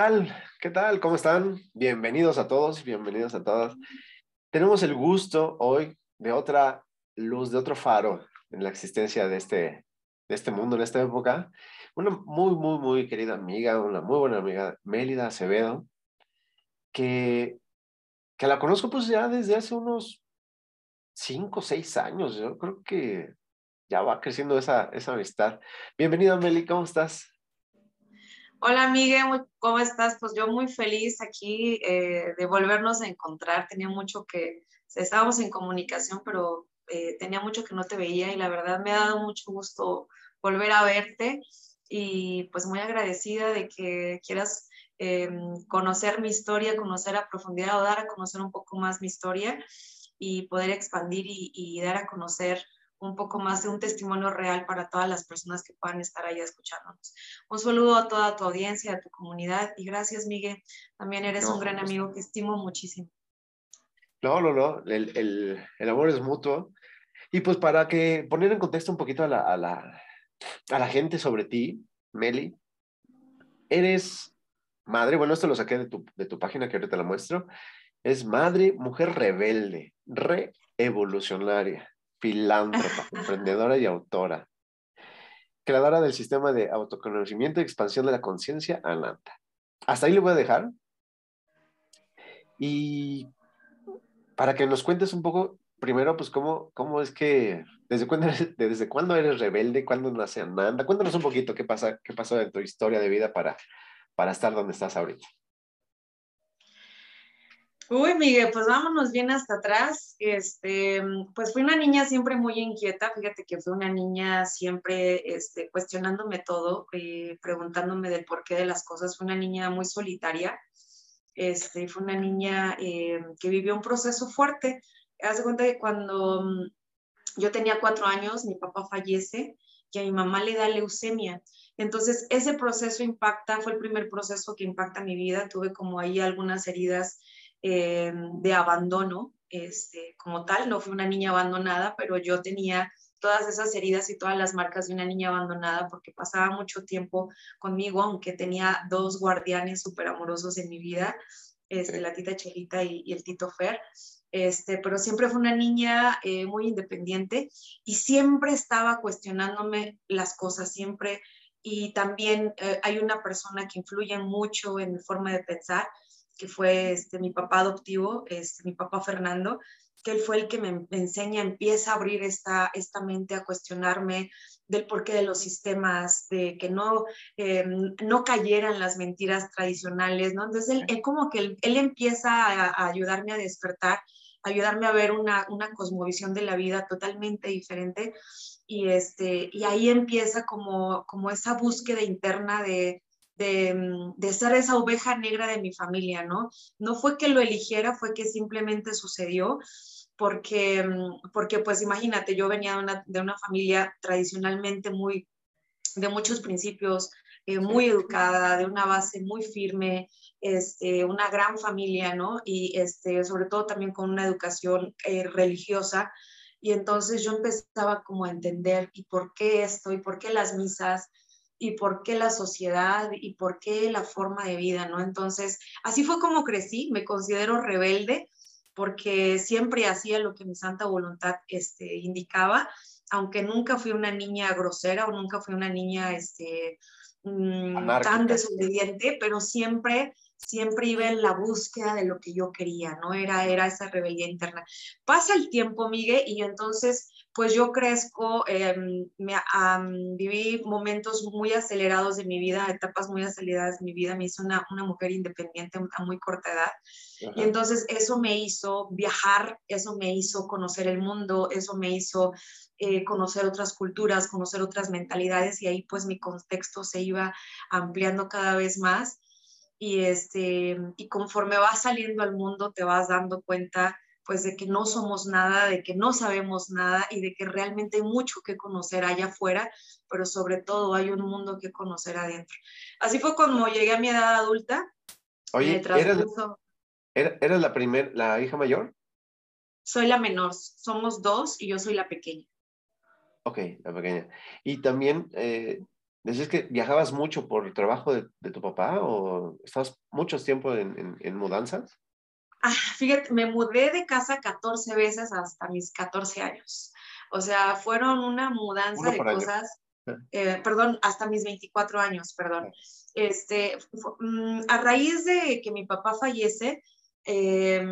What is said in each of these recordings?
Tal? ¿Qué tal? ¿Cómo están? Bienvenidos a todos, bienvenidos a todas. Tenemos el gusto hoy de otra luz, de otro faro en la existencia de este, de este mundo, en esta época. Una muy, muy, muy querida amiga, una muy buena amiga, Mélida Acevedo, que, que la conozco pues ya desde hace unos cinco, seis años. Yo creo que ya va creciendo esa, esa amistad. Bienvenida, Meli, ¿cómo estás? Hola, Miguel, ¿cómo estás? Pues yo muy feliz aquí eh, de volvernos a encontrar. Tenía mucho que, estábamos en comunicación, pero eh, tenía mucho que no te veía y la verdad me ha dado mucho gusto volver a verte y pues muy agradecida de que quieras em, conocer mi historia, conocer a profundidad o dar a conocer un poco más mi historia y poder expandir y dar a conocer un poco más de un testimonio real para todas las personas que puedan estar ahí escuchándonos. Un saludo a toda tu audiencia, a tu comunidad y gracias, Miguel. También eres un gran amigo que estimo muchísimo. No, no, no, el, el, el, amor es mutuo. Y pues para que poner en contexto un poquito a la, a la, a la gente sobre ti, Meli, eres madre, bueno, esto lo saqué de tu, de tu página que ahorita la muestro, es madre, mujer rebelde, reevolucionaria filántropa, emprendedora y autora, creadora del sistema de autoconocimiento y expansión de la conciencia Ananta. Hasta ahí le voy a dejar. Y para que nos cuentes un poco, primero, pues, cómo, cómo es que, desde cuándo, eres, desde cuándo eres rebelde, cuándo nace Ananda. Cuéntanos un poquito qué, pasa, qué pasó en tu historia de vida para, para estar donde estás ahorita. Uy, Miguel, pues vámonos bien hasta atrás. Este, pues fui una niña siempre muy inquieta. Fíjate que fui una niña siempre este, cuestionándome todo, eh, preguntándome del porqué de las cosas. Fue una niña muy solitaria. Este, fue una niña eh, que vivió un proceso fuerte. Haz de cuenta que cuando mm, yo tenía cuatro años, mi papá fallece y a mi mamá le da leucemia. Entonces, ese proceso impacta, fue el primer proceso que impacta mi vida. Tuve como ahí algunas heridas eh, de abandono este, como tal. No fui una niña abandonada, pero yo tenía todas esas heridas y todas las marcas de una niña abandonada porque pasaba mucho tiempo conmigo, aunque tenía dos guardianes súper amorosos en mi vida, este, la tita Chelita y, el tito Fer. Este, pero siempre fue una niña eh, muy independiente y siempre estaba cuestionándome las cosas, siempre. Y también eh, hay una persona que influye mucho en mi forma de pensar, que fue este, mi papá adoptivo, este, mi papá Fernando, que él fue el que me, enseña, empieza a abrir esta, esta mente, a cuestionarme del porqué de los sistemas, de que no, eh, no cayeran las mentiras tradicionales, ¿no? Entonces, él, como que él, empieza a, ayudarme a despertar, ayudarme a ver una, una cosmovisión de la vida totalmente diferente y, este, y ahí empieza como, como esa búsqueda interna de, Mm, de, ser esa oveja negra de mi familia, ¿no? No fue que lo eligiera, fue que simplemente sucedió, porque, mm, porque pues imagínate, yo venía de una, de una familia tradicionalmente muy, de muchos principios, eh, muy educada, de una base muy firme, este, una gran familia, ¿no? Y este, sobre todo también con una educación eh, religiosa. Y entonces yo empezaba como a entender y por qué esto y por qué las misas y por qué la sociedad y por qué la forma de vida, ¿no? Entonces, así fue como crecí, me considero rebelde porque siempre hacía lo que mi santa voluntad este, indicaba, aunque nunca fui una niña grosera o nunca fui una niña este, mm, tan desobediente, pero siempre siempre iba en la búsqueda de lo que yo quería, ¿no? Era, era esa rebeldía interna. Pasa el tiempo, Miguel, y yo entonces pues yo crezco, em, me, viví momentos muy acelerados de mi vida, etapas muy aceleradas de mi vida, me hice una, una mujer independiente a muy corta edad. Y entonces eso me hizo viajar, eso me hizo conocer el mundo, eso me hizo eh, conocer otras culturas, conocer otras mentalidades y ahí pues mi contexto se iba ampliando cada vez más. Y, este, y conforme vas saliendo al mundo te vas dando cuenta pues de que no somos nada, de que no sabemos nada y de que realmente hay mucho que conocer allá afuera, pero sobre todo hay un mundo que conocer adentro. Así fue como llegué a mi edad adulta. Oye, ¿eras, la primer, la hija mayor? Soy la menor, somos dos y yo soy la pequeña. Ok, la pequeña. Y también, eh, ¿decías que viajabas mucho por el trabajo de, tu papá o estabas mucho tiempo en, en mudanzas? Ah, fíjate, me mudé de casa 14 veces hasta mis 14 años. O sea, fueron una mudanza de cosas, eh, perdón, hasta mis 24 años, perdón. Este, mm, a raíz de que mi papá fallece, eh,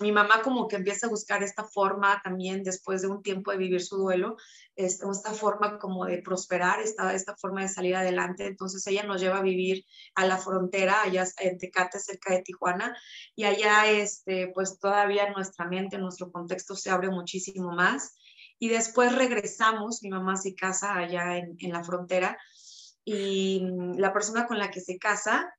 mi mamá como que empieza a buscar esta forma también después de un tiempo de vivir su duelo, esta, esta forma como de prosperar, esta, esta forma de salir adelante. Entonces ella nos lleva a vivir a la frontera, allá en Tecate, cerca de Tijuana, y allá este, pues todavía nuestra mente, nuestro contexto se abre muchísimo más. Y después regresamos, mi mamá se casa allá en, en la frontera, y la persona con la que se casa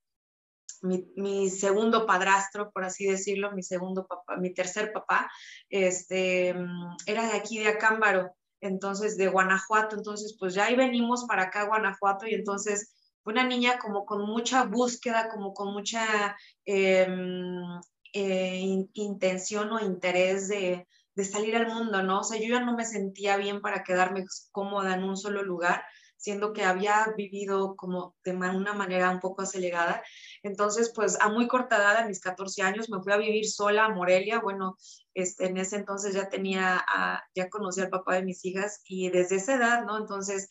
mi, segundo padrastro, por así decirlo, mi segundo papá, mi tercer papá, este, mm, era de aquí de Acámbaro, entonces de Guanajuato, entonces pues ya ahí venimos para acá, Guanajuato, y entonces una niña como con mucha búsqueda, como con mucha em, eh, intención o interés de, de salir al mundo, ¿no? O sea, yo ya no me sentía bien para quedarme cómoda en un solo lugar, siendo que había vivido como de una manera un poco acelerada. Entonces, pues a muy corta edad, a mis 14 años, me fui a vivir sola a Morelia. Bueno, este, en ese entonces ya tenía, ya conocí al papá de mis hijas y desde esa edad, ¿no? Entonces,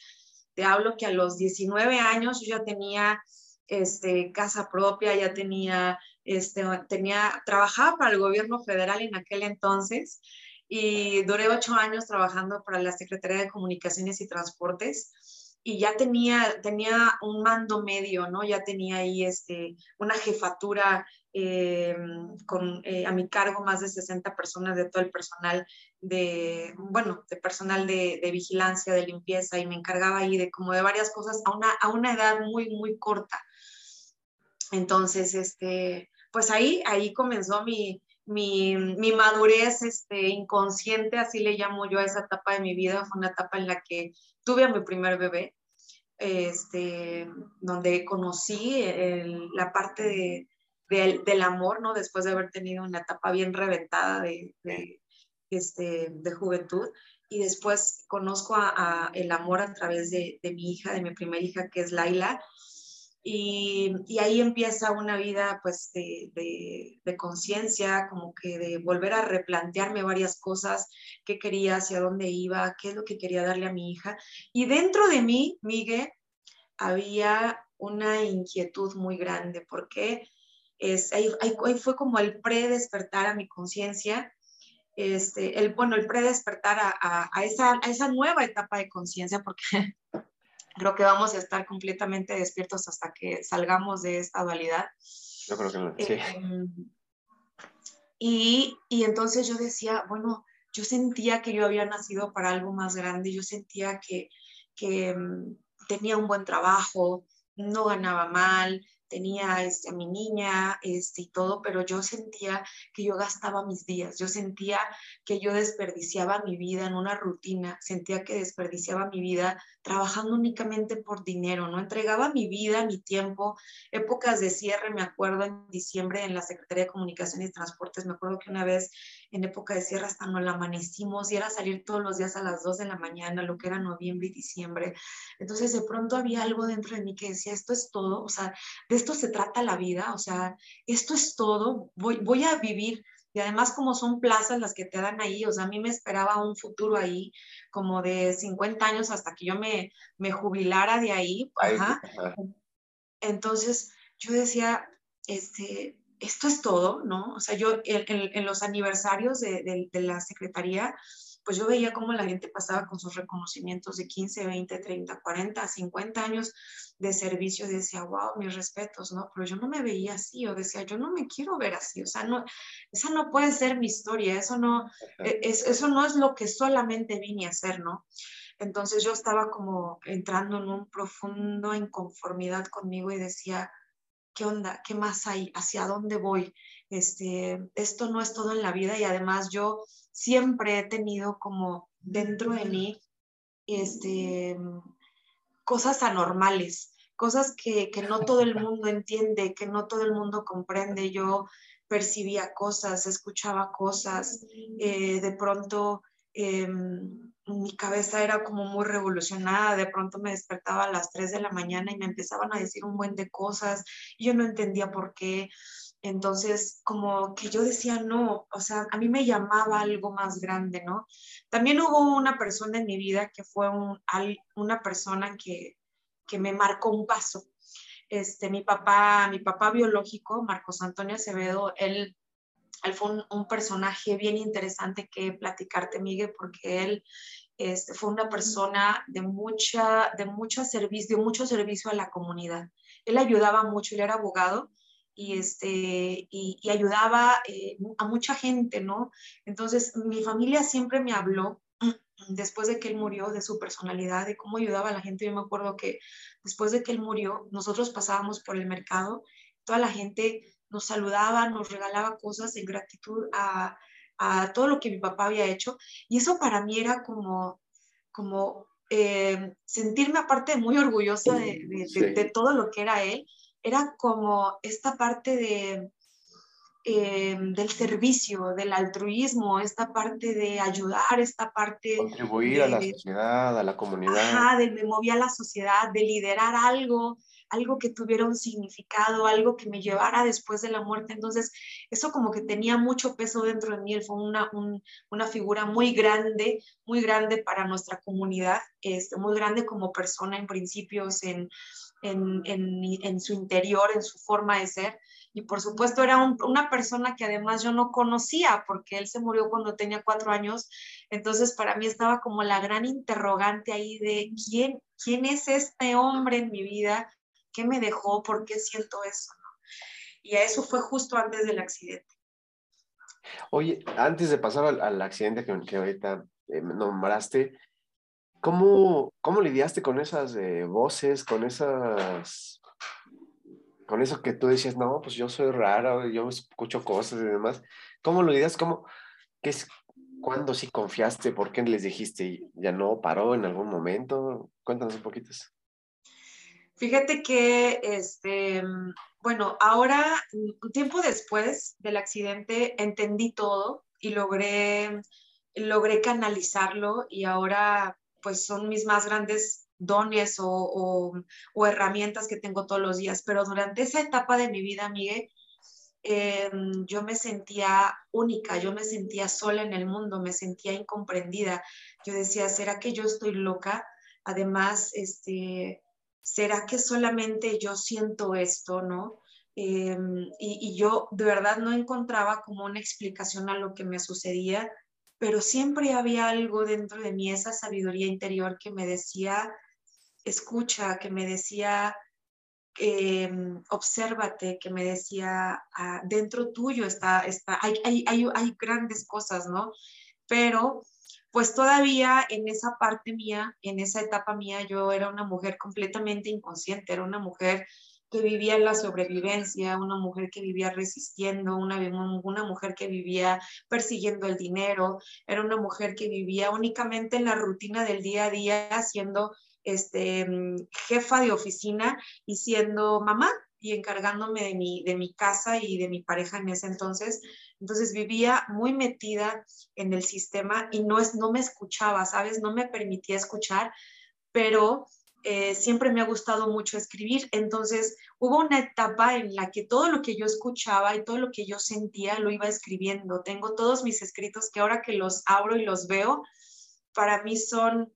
te hablo que a los 19 años yo ya tenía este, casa propia, ya tenía, este, tenía, trabajaba para el gobierno federal en aquel entonces y duré ocho años trabajando para la Secretaría de Comunicaciones y Transportes y ya tenía, tenía un mando medio, ¿no? Ya tenía ahí este, una jefatura eh, con eh, a mi cargo más de 60 personas de todo el personal de, bueno, de personal de, de, vigilancia, de limpieza, y me encargaba ahí de como de varias cosas a una, a una edad muy, muy corta. Entonces, este, pues ahí, ahí comenzó mi, mi, mi, madurez este, inconsciente, así le llamo yo a esa etapa de mi vida, fue una etapa en la que tuve a mi primer bebé, este, donde conocí la parte de, del amor, ¿no? Después de haber tenido una etapa bien reventada de, este, de juventud. Y después conozco a, el amor a través de, de, mi hija, de mi primera hija, que es Laila. Y, y, ahí empieza una vida pues de, de, de conciencia, como que de volver a replantearme varias cosas, qué quería, hacia dónde iba, qué es lo que quería darle a mi hija. Y dentro de mí, Miguel, había una inquietud muy grande, porque es, ahí, ahí, fue como el pre-despertar a mi conciencia, este, el, bueno, el pre-despertar a, a, esa, a esa nueva etapa de conciencia, porque creo que vamos a estar completamente despiertos hasta que salgamos de esta dualidad. Yo creo que sí. Em, y, y, entonces yo decía, bueno, yo sentía que yo había nacido para algo más grande, yo sentía que, que em, tenía un buen trabajo, no ganaba mal, tenía este, a mi niña este, y todo, pero yo sentía que yo gastaba mis días, yo sentía que yo desperdiciaba mi vida en una rutina, sentía que desperdiciaba mi vida trabajando únicamente por dinero, no entregaba mi vida, mi tiempo, épocas de cierre, me acuerdo en diciembre en la Secretaría de Comunicaciones y Transportes, me acuerdo que una vez en época de cierre hasta nos la amanecimos y era salir todos los días a las 2 de la mañana, lo que era noviembre y diciembre. Entonces de pronto había algo dentro de mí que decía, esto es todo, o sea, de esto se trata la vida, o sea, esto es todo, voy, voy a vivir. Y además como son plazas las que te dan ahí, o sea, a mí me esperaba un futuro ahí como de 50 años hasta que yo me, me jubilara de ahí. Ajá. Entonces yo decía, este, esto es todo, ¿no? O sea, yo en, en los aniversarios de, de, de, la Secretaría, pues yo veía cómo la gente pasaba con sus reconocimientos de 15, 20, 30, 40, 50 años de servicio y decía, wow, mis respetos, ¿no? Pero yo no me veía así, o decía, yo no me quiero ver así, o sea, no, esa no puede ser mi historia, eso no, e, es, eso no es lo que solamente vine a hacer, ¿no? Entonces yo estaba como entrando en un profundo inconformidad conmigo y decía, ¿qué onda? ¿Qué más hay? ¿Hacia dónde voy? Este, esto no es todo en la vida y además yo siempre he tenido como dentro de mí este, cosas anormales, cosas que, no todo el mundo entiende, que no todo el mundo comprende. Yo percibía cosas, escuchaba cosas, eh, de pronto em, mi cabeza era como muy revolucionada, de pronto me despertaba a las 3 de la mañana y me empezaban a decir un buen de cosas y yo no entendía por qué. Entonces, como que yo decía, no, o sea, a mí me llamaba algo más grande, ¿no? También hubo una persona en mi vida que fue un, una persona que, que me marcó un paso. Este, mi papá, mi papá biológico, Marcos Antonio Acevedo, él fue un, personaje bien interesante que platicarte, Miguel, porque él este, fue una persona de, mucha, de mucho servicio, de mucho servicio a la comunidad. Él ayudaba mucho, él era abogado y, este, y, ayudaba eh, a mucha gente, ¿no? Entonces, mi familia siempre me habló después de que él murió, de su personalidad, de cómo ayudaba a la gente. Yo me acuerdo que después de que él murió, nosotros pasábamos por el mercado, toda la gente nos saludaba, nos regalaba cosas en gratitud a, todo lo que mi papá había hecho. Y eso para mí era como, como eh, sentirme aparte muy orgullosa de, todo lo que era él. Era como esta parte de, eh, del servicio, del altruismo, esta parte de ayudar, esta parte... Contribuir a la sociedad, a la comunidad. Ajá, de me movía a la sociedad, de liderar algo, algo que tuviera un significado, algo que me llevara después de la muerte. Entonces, eso como que tenía mucho peso dentro de mí. Él fue una, una figura muy grande, muy grande para nuestra comunidad, este, muy grande como persona en principios, en, en, en, su interior, en su forma de ser. Y por supuesto era una persona que además yo no conocía porque él se murió cuando tenía cuatro años. Entonces para mí estaba como la gran interrogante ahí de quién, quién es este hombre en mi vida ¿Qué me dejó? ¿Por qué siento eso? Y eso fue justo antes del accidente. Oye, antes de pasar al, accidente que, que ahorita eh, nombraste, ¿cómo, ¿cómo lidiaste con esas eh, voces, con esas, con eso que tú decías, no, pues yo soy raro, yo escucho cosas y demás? ¿Cómo lo lidias? ¿Cómo, qué es, ¿Cuándo sí confiaste? ¿Por qué les dijiste? ¿Ya no paró en algún momento? Cuéntanos un poquito. Fíjate que, este, bueno, ahora, un tiempo después del accidente, entendí todo y logré, logré canalizarlo y ahora, pues, son mis más grandes dones o, o, herramientas que tengo todos los días. Pero durante esa etapa de mi vida, Miguel, em, yo me sentía única, yo me sentía sola en el mundo, me sentía incomprendida. Yo decía, ¿será que yo estoy loca? Además, este, ¿será que solamente yo siento esto, no? Em, y, yo de verdad no encontraba como una explicación a lo que me sucedía, pero siempre había algo dentro de mí, esa sabiduría interior que me decía, escucha, que me decía, eh, obsérvate, que me decía, ah, dentro tuyo está, está hay, hay, hay, hay grandes cosas, ¿no? Pero pues todavía en esa parte mía, en esa etapa mía, yo era una mujer completamente inconsciente, era una mujer que vivía la sobrevivencia, una mujer que vivía resistiendo, una, una mujer que vivía persiguiendo el dinero, era una mujer que vivía únicamente en la rutina del día a día, siendo este, jefa de oficina y siendo mamá y encargándome de mi, de mi casa y de mi pareja en ese entonces. Entonces vivía muy metida en el sistema y no, es, no me escuchaba, ¿sabes? No me permitía escuchar, pero eh, siempre me ha gustado mucho escribir. Entonces hubo una etapa en la que todo lo que yo escuchaba y todo lo que yo sentía lo iba escribiendo. Tengo todos mis escritos que ahora que los abro y los veo, para mí son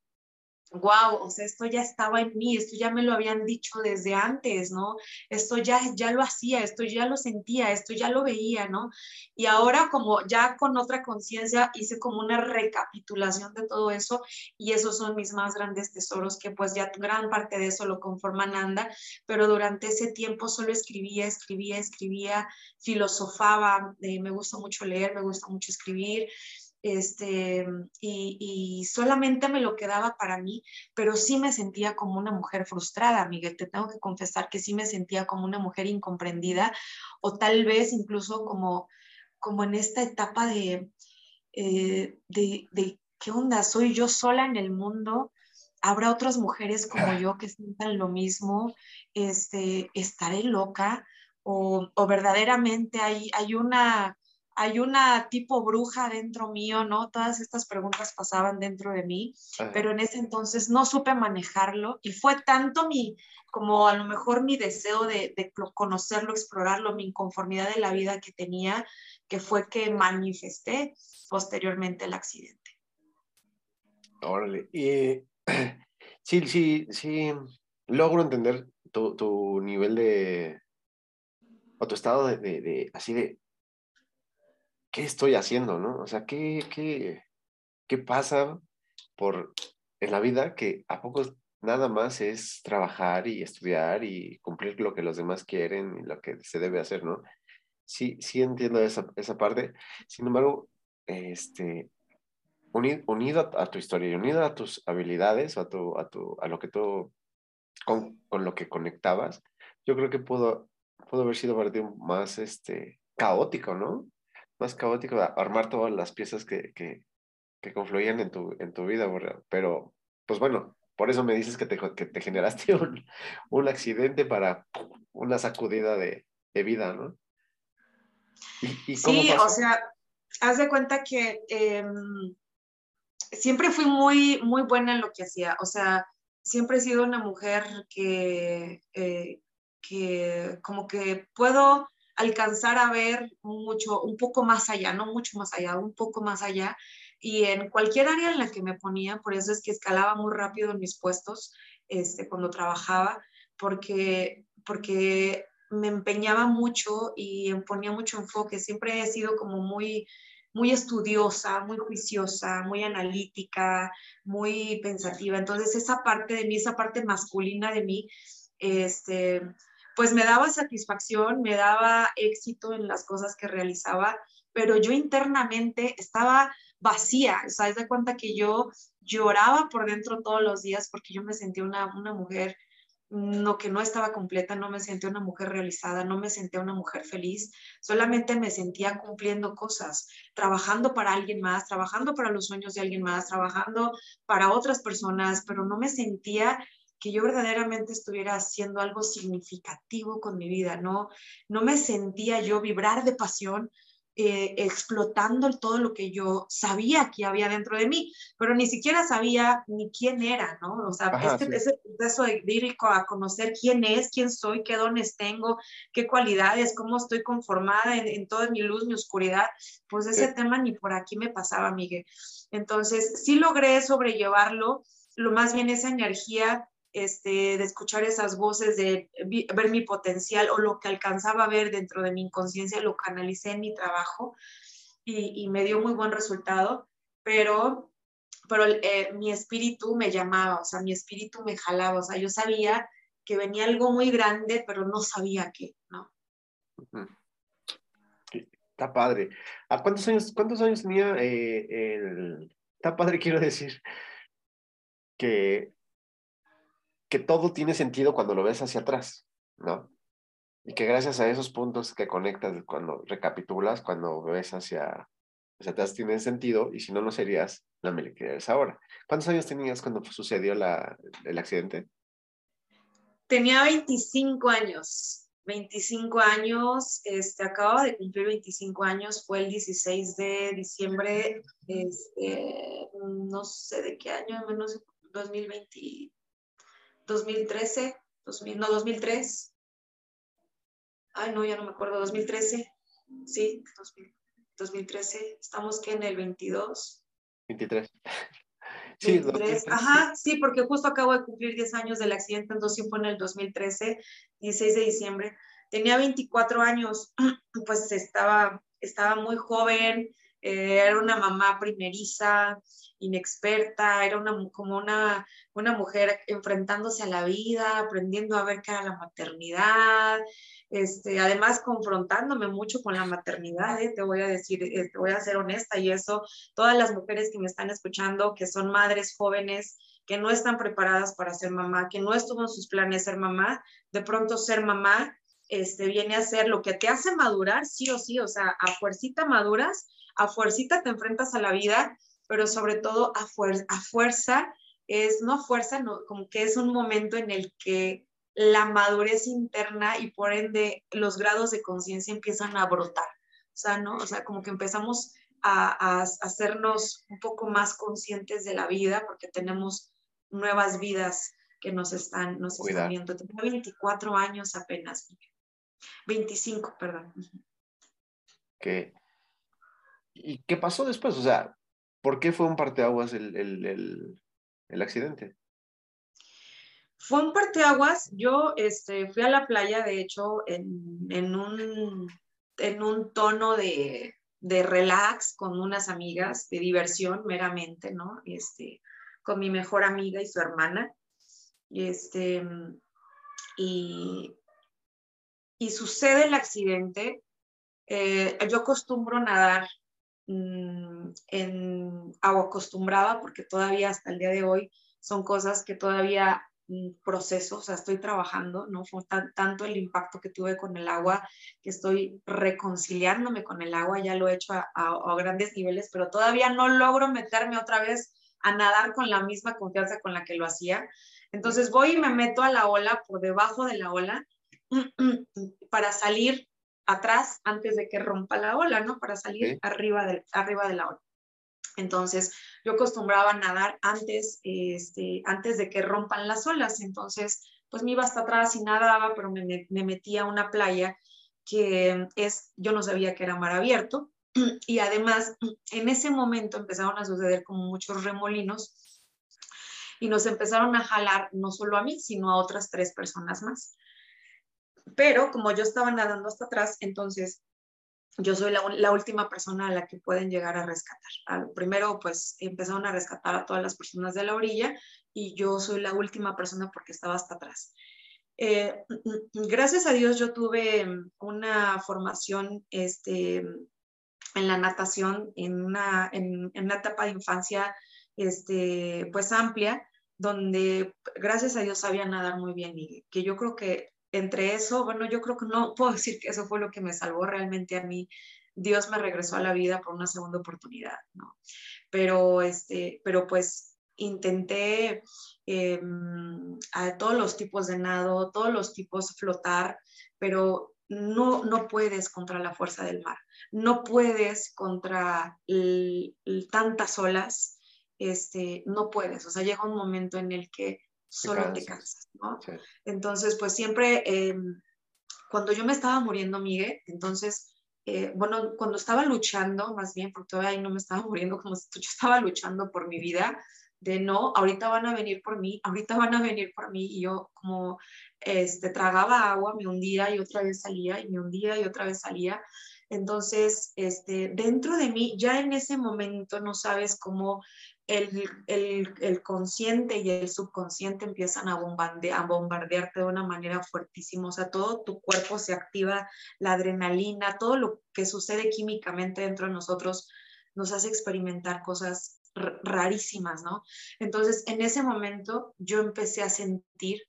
wow, o sea, esto ya estaba en mí, esto ya me lo habían dicho desde antes, ¿no? Esto ya, ya lo hacía, esto ya lo sentía, esto ya lo veía, ¿no? Y ahora como ya con otra conciencia hice como una recapitulación de todo eso y esos son mis más grandes tesoros que pues ya gran parte de eso lo conforma Nanda, pero durante ese tiempo solo escribía, escribía, escribía, filosofaba, eh, me gusta mucho leer, me gusta mucho escribir este, y, solamente me lo quedaba para mí, pero sí me sentía como una mujer frustrada, Miguel, te tengo que confesar que sí me sentía como una mujer incomprendida o tal vez incluso como, como en esta etapa de, eh, de, de, ¿qué onda? ¿Soy yo sola en el mundo? ¿Habrá otras mujeres como yo que sientan lo mismo? Este, ¿Estaré loca? O, o verdaderamente hay, hay una hay una tipo bruja dentro mío, ¿no? Todas estas preguntas pasaban dentro de mí, pero en ese entonces no supe manejarlo y fue tanto mi, como a lo mejor mi deseo de, conocerlo, explorarlo, mi inconformidad de la vida que tenía, que fue que manifesté posteriormente el accidente. Órale, y sí, sí, sí, logro entender tu, nivel de, o tu estado de así de ¿qué estoy haciendo, no? O sea, ¿qué, qué, qué pasa por, en la vida que a poco nada más es trabajar y estudiar y cumplir lo que los demás quieren y lo que se debe hacer, ¿no? Sí, sí entiendo esa, esa parte. Sin embargo, este, unido, a, tu historia y unido a tus habilidades a, tu, a, tu, a lo que tú, con, con lo que conectabas, yo creo que pudo, pudo haber sido para ti más este, caótico, ¿no? Más caótico armar todas las piezas que, que, que confluían en tu, en tu vida, pero pues bueno, por eso me dices que te, que te generaste un, un, accidente para una sacudida de, de vida, ¿no? ¿Y, sí, o sea, haz de cuenta que em, siempre fui muy, muy buena en lo que hacía, o sea, siempre he sido una mujer que, eh, que como que puedo alcanzar a ver mucho, un poco más allá, no mucho más allá, un poco más allá. Y en cualquier área en la que me ponía, por eso es que escalaba muy rápido en mis puestos este, cuando trabajaba, porque, porque me empeñaba mucho y ponía mucho enfoque. Siempre he sido como muy, muy estudiosa, muy juiciosa, muy analítica, muy pensativa. Entonces esa parte de mí, esa parte masculina de mí, este, pues me daba satisfacción, me daba éxito en las cosas que realizaba, pero yo internamente estaba vacía, o sea, es de cuenta que yo lloraba por dentro todos los días porque yo me sentía una, una mujer no que no estaba completa, no me sentía una mujer realizada, no me sentía una mujer feliz, solamente me sentía cumpliendo cosas, trabajando para alguien más, trabajando para los sueños de alguien más, trabajando para otras personas, pero no me sentía que yo verdaderamente estuviera haciendo algo significativo con mi vida, no, no me sentía yo vibrar de pasión, eh, explotando todo lo que yo sabía que había dentro de mí, pero ni siquiera sabía ni quién era, ¿no? O sea, este, ese proceso de ir a conocer quién es, quién soy, qué dones tengo, qué cualidades, cómo estoy conformada en, toda mi luz, mi oscuridad, pues ese tema ni por aquí me pasaba, Miguel. Entonces, sí logré sobrellevarlo, lo más bien esa energía este, de escuchar esas voces, de ver mi potencial o lo que alcanzaba a ver dentro de mi inconsciencia, lo canalicé en mi trabajo y, me dio muy buen resultado, pero, pero eh, mi espíritu me llamaba, o sea, mi espíritu me jalaba, o sea, yo sabía que venía algo muy grande, pero no sabía qué, ¿no? Está padre. ¿A cuántos años, cuántos años tenía eh, el... Está padre, quiero decir, que que todo tiene sentido cuando lo ves hacia atrás, ¿no? Y que gracias a esos puntos que conectas cuando recapitulas, cuando ves hacia, atrás, tiene sentido y si no, no serías la Meli que eres ahora. ¿Cuántos años tenías cuando sucedió la, el accidente? Tenía 25 años. 25 años, este, acababa de cumplir 25 años, fue el 16 de diciembre, este, no sé de qué año, menos 2020, 2013, 2000, no, 2003. Ay, no, ya no me acuerdo, 2013. Sí, 2013. Estamos que en el 22. 23. Sí, 23. Ajá, sí, porque justo acabo de cumplir 10 años del accidente, entonces fue en el 2013, 16 de diciembre. Tenía 24 años, pues estaba, estaba muy joven, eh, era una mamá primeriza, inexperta, era una, como una, una mujer enfrentándose a la vida, aprendiendo a ver qué era la maternidad, este, además confrontándome mucho con la maternidad, ¿eh? te voy a decir, eh, te voy a ser honesta y eso, todas las mujeres que me están escuchando, que son madres jóvenes, que no están preparadas para ser mamá, que no estuvo en sus planes ser mamá, de pronto ser mamá este, viene a ser lo que te hace madurar, sí o sí, o sea, a fuercita maduras a fuercita te enfrentas a la vida, pero sobre todo a, a fuerza es, no fuerza, no, como que es un momento en el que la madurez interna y por ende los grados de conciencia empiezan a brotar. O sea, ¿no? O sea, como que empezamos a, a, hacernos un poco más conscientes de la vida porque tenemos nuevas vidas que nos están, nos están viendo. Tengo 24 años apenas. 25, perdón. Que ¿Y qué pasó después? O sea, ¿por qué fue un parteaguas el, el, el, accidente? Fue un parteaguas. Yo este, fui a la playa, de hecho, en, en, un, en un tono de, de, relax con unas amigas, de diversión meramente, ¿no? Este, con mi mejor amiga y su hermana. Este, y, y sucede el accidente. Eh, yo acostumbro nadar Mm, en agua acostumbrada, porque todavía hasta el día de hoy son cosas que todavía mm, proceso, o sea, estoy trabajando, ¿no? Fue tanto el impacto que tuve con el agua que estoy reconciliándome con el agua, ya lo he hecho a, a, grandes niveles, pero todavía no logro meterme otra vez a nadar con la misma confianza con la que lo hacía. Entonces voy y me meto a la ola, por debajo de la ola, para salir atrás antes de que rompa la ola, ¿no? Para salir arriba, de, arriba de la ola. Entonces, yo acostumbraba a nadar antes, este, antes de que rompan las olas. Entonces, pues me iba hasta atrás y nadaba, pero me, me metí a una playa que es, yo no sabía que era mar abierto. Y además, en ese momento empezaron a suceder como muchos remolinos y nos empezaron a jalar no solo a mí, sino a otras tres personas más. Pero como yo estaba nadando hasta atrás, entonces yo soy la, última persona a la que pueden llegar a rescatar. primero, pues empezaron a rescatar a todas las personas de la orilla y yo soy la última persona porque estaba hasta atrás. Eh, gracias a Dios yo tuve una formación este, en la natación en una, en una etapa de infancia este, pues amplia, donde gracias a Dios sabía nadar muy bien y que yo creo que entre eso, bueno, yo creo que no puedo decir que eso fue lo que me salvó realmente a mí. Dios me regresó a la vida por una segunda oportunidad, ¿no? Pero, este, pero pues intenté em, a todos los tipos de nado, todos los tipos flotar, pero no, no puedes contra la fuerza del mar, no puedes contra tantas olas, este, no puedes, o sea, llega un momento en el que solo te cansas, ¿no? Entonces, pues siempre, em, cuando yo me estaba muriendo, Miguel, entonces, eh, bueno, cuando estaba luchando, más bien, porque todavía ahí no me estaba muriendo, como si yo estaba luchando por mi vida, de no, ahorita van a venir por mí, ahorita van a venir por mí, y yo como, este, tragaba agua, me hundía y otra vez salía, y me hundía y otra vez salía, entonces, este, dentro de mí, ya en ese momento no sabes cómo el, consciente y el subconsciente empiezan a, a bombardearte de una manera fuertísima. O sea, todo tu cuerpo se activa, la adrenalina, todo lo que sucede químicamente dentro de nosotros nos hace experimentar cosas rarísimas, ¿no? Entonces, en ese momento yo empecé a sentir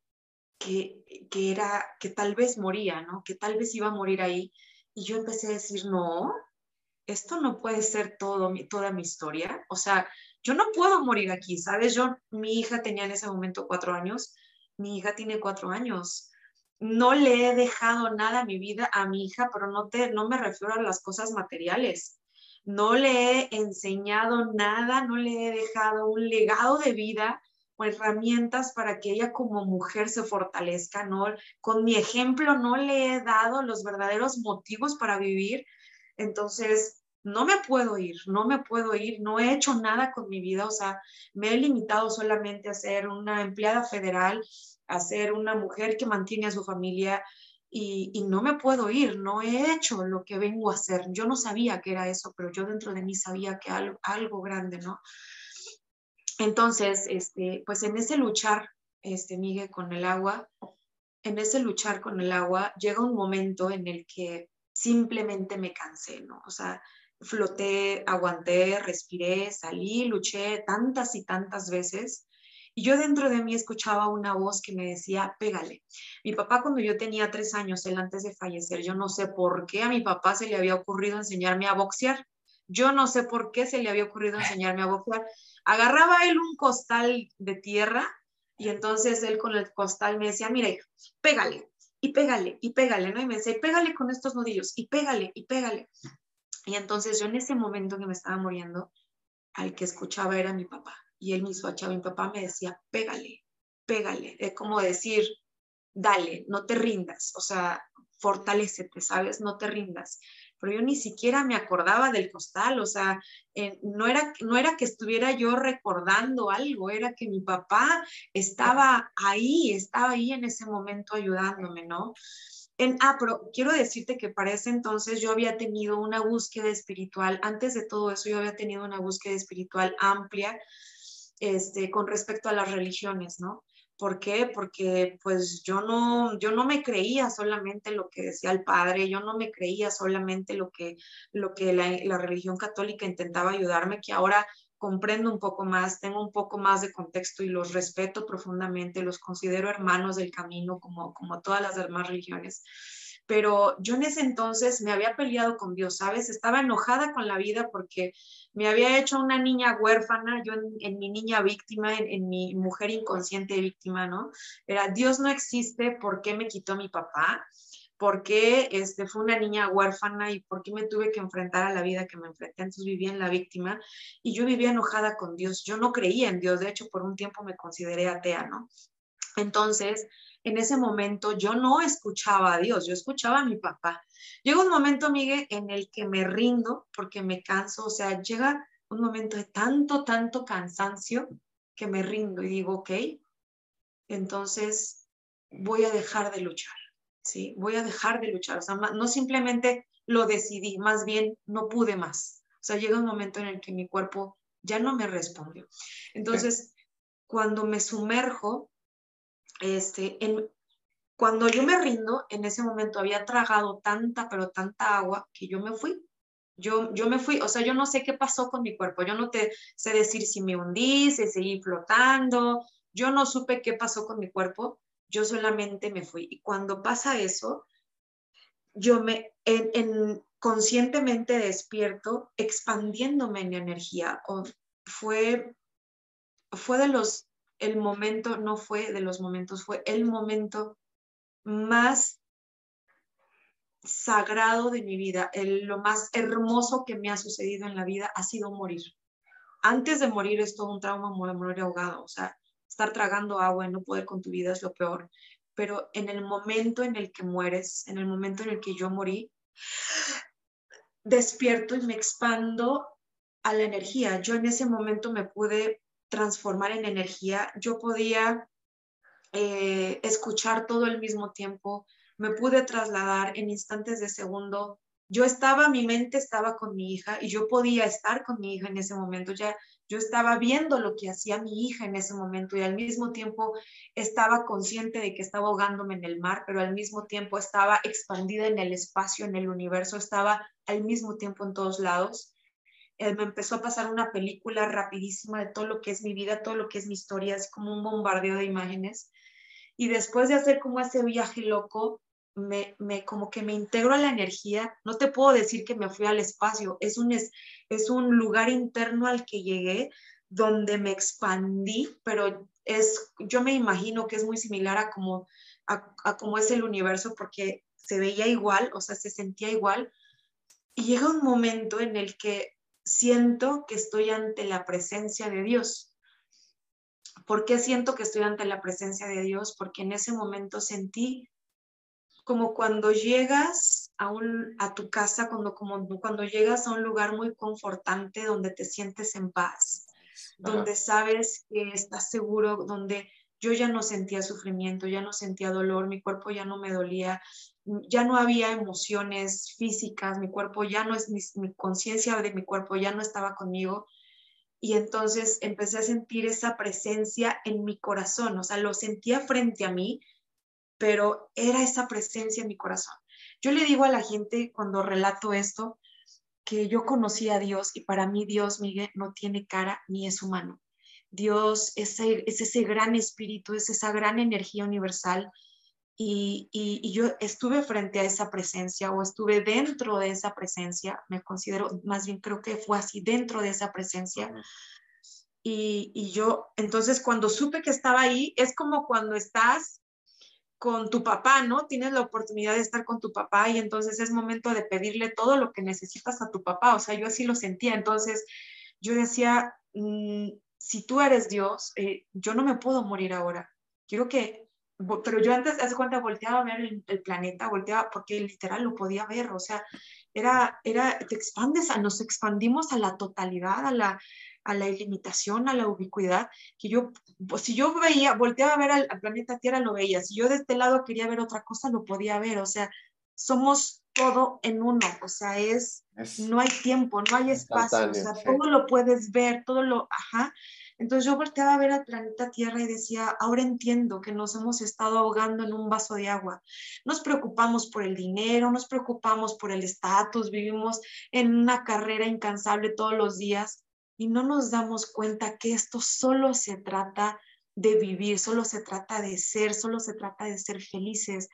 que, que, era, que tal vez moría, ¿no? Que tal vez iba a morir ahí. Y yo empecé a decir, no, esto no puede ser todo, toda mi historia. O sea, yo no puedo morir aquí, ¿sabes? Yo, mi hija tenía en ese momento cuatro años, mi hija tiene cuatro años. No le he dejado nada a mi vida a mi hija, pero no, te, no me refiero a las cosas materiales. No le he enseñado nada, no le he dejado un legado de vida o herramientas para que ella como mujer se fortalezca, ¿no? Con mi ejemplo no le he dado los verdaderos motivos para vivir. Entonces, no me puedo ir, no me puedo ir, no he hecho nada con mi vida, o sea, me he limitado solamente a ser una empleada federal, a ser una mujer que mantiene a su familia y, no me puedo ir, no he hecho lo que vengo a hacer. Yo no sabía que era eso, pero yo dentro de mí sabía que algo, algo grande, ¿no? Entonces, este, pues en ese luchar, este, Miguel, con el agua, en ese luchar con el agua, llega un momento en el que simplemente me cansé, ¿no? O sea, floté, aguanté, respiré, salí, luché tantas y tantas veces. Y yo dentro de mí escuchaba una voz que me decía, pégale. Mi papá cuando yo tenía tres años, él antes de fallecer, yo no sé por qué a mi papá se le había ocurrido enseñarme a boxear. Yo no sé por qué se le había ocurrido enseñarme a boxear. Agarraba él un costal de tierra y entonces él con el costal me decía, mire, pégale, y pégale, y pégale, ¿no? Y me decía, pégale con estos nudillos, y pégale, y pégale. Y entonces yo en ese momento que me estaba muriendo, al que escuchaba era mi papá. Y él me hizo a mi papá me decía, pégale, pégale. Es como decir, dale, no te rindas. O sea, fortalecete, ¿sabes? No te rindas. Pero yo ni siquiera me acordaba del costal, o sea, eh, no, era, no era que estuviera yo recordando algo, era que mi papá estaba ahí, estaba ahí en ese momento ayudándome, ¿no? En, ah, pero quiero decirte que para ese entonces yo había tenido una búsqueda espiritual, antes de todo eso yo había tenido una búsqueda espiritual amplia este, con respecto a las religiones, ¿no? ¿Por qué? Porque pues yo no, yo no me creía solamente lo que decía el padre, yo no me creía solamente lo que, lo que la, la religión católica intentaba ayudarme, que ahora comprendo un poco más, tengo un poco más de contexto y los respeto profundamente, los considero hermanos del camino como, como todas las demás religiones. Pero yo en ese entonces me había peleado con Dios, ¿sabes? Estaba enojada con la vida porque me había hecho una niña huérfana, yo en, mi niña víctima, en, en, mi mujer inconsciente víctima, ¿no? Era, Dios no existe, ¿por qué me quitó mi papá? Por qué este, fue una niña huérfana y por qué me tuve que enfrentar a la vida que me enfrenté. Entonces vivía en la víctima y yo vivía enojada con Dios. Yo no creía en Dios, de hecho por un tiempo me consideré atea, ¿no? Entonces, en ese momento yo no escuchaba a Dios, yo escuchaba a mi papá. Llega un momento, Miguel, en el que me rindo porque me canso, o sea, llega un momento de tanto, tanto cansancio que me rindo y digo, ok, entonces voy a dejar de luchar ¿sí? Voy a dejar de luchar. O sea, no simplemente lo decidí, más bien no pude más. O sea, llega un momento en el que mi cuerpo ya no me respondió. Entonces, cuando me sumerjo, este, en, cuando yo me rindo, en ese momento había tragado tanta, pero tanta agua que yo me fui. Yo, yo me fui, o sea, yo no sé qué pasó con mi cuerpo, yo no te sé decir si me hundí, si seguí flotando, yo no supe qué pasó con mi cuerpo, yo solamente me fui. Y cuando pasa eso, yo me en, conscientemente despierto, expandiéndome en energía. O fue, fue de los, el momento, no fue de los momentos, fue el momento más sagrado de mi vida, el, lo más hermoso que me ha sucedido en la vida ha sido morir. Antes de morir es todo un trauma morir ahogado, o sea, estar tragando agua y no poder con tu vida es lo peor, pero en el momento en el que mueres, en el momento en el que yo morí, despierto y me expando a la energía. Yo en ese momento me pude transformar en energía, yo podía eh, escuchar todo al mismo tiempo, me pude trasladar en instantes de segundo yo estaba, mi mente estaba con mi hija y yo podía estar con mi hija en ese momento. Ya yo estaba viendo lo que hacía mi hija en ese momento y al mismo tiempo estaba consciente de que estaba ahogándome en el mar, pero al mismo tiempo estaba expandida en el espacio, en el universo, estaba al mismo tiempo en todos lados. Eh, me empezó a pasar una película rapidísima de todo lo que es mi vida, todo lo que es mi historia, es como un bombardeo de imágenes. Y después de hacer como ese viaje loco, me, como que me integro a la energía, no te puedo decir que me fui al espacio, es un, es, es un lugar interno al que llegué donde me expandí, pero es, yo me imagino que es muy similar a como, a, a como es el universo porque se veía igual, o sea, se sentía igual. Y llega un momento en el que siento que estoy ante la presencia de Dios. ¿Por qué siento que estoy ante la presencia de Dios? Porque en ese momento sentí como cuando llegas a, un, a tu casa, cuando, como, cuando llegas a un lugar muy confortante donde te sientes en paz, donde sabes que estás seguro, donde yo ya no sentía sufrimiento, ya no sentía dolor, mi cuerpo ya no me dolía, ya no había emociones físicas, mi cuerpo ya no es, mi, mi conciencia de mi cuerpo ya no estaba conmigo. Y entonces empecé a sentir esa presencia en mi corazón, o sea, lo sentía frente a mí, pero era esa presencia en mi corazón. Yo le digo a la gente cuando relato esto que yo conocí a Dios y para mí Dios, Miguel, no tiene cara ni es humano. Dios es, es ese gran espíritu, es esa gran energía universal y, y, yo estuve frente a esa presencia o estuve dentro de esa presencia, me considero, más bien creo que fue así, dentro de esa presencia. Y, y, yo, entonces cuando supe que estaba ahí, es como cuando estás con tu papá, ¿no? Tienes la oportunidad de estar con tu papá y entonces es momento de pedirle todo lo que necesitas a tu papá. O sea, yo así lo sentía. Entonces yo decía, mm, si tú eres Dios, eh, yo no me puedo morir ahora. Quiero que, pero yo antes, hace cuenta, volteaba a ver el, el, planeta, volteaba, porque literal lo podía ver. O sea, era, era, te expandes, nos expandimos a la totalidad, a la, a la ilimitación, a la ubicuidad, que yo, pues, si yo veía, volteaba a ver al, planeta Tierra, lo veía, si yo de este lado quería ver otra cosa, lo podía ver, o sea, somos todo en uno, o sea, es, no hay tiempo, no hay espacio, o sea, todo lo puedes ver, todo lo, ajá. Entonces yo volteaba a ver al planeta Tierra y decía, ahora entiendo que nos hemos estado ahogando en un vaso de agua. Nos preocupamos por el dinero, nos preocupamos por el estatus, vivimos en una carrera incansable todos los días y no nos damos cuenta que esto solo se trata de vivir, solo se trata de ser, solo se trata de ser felices,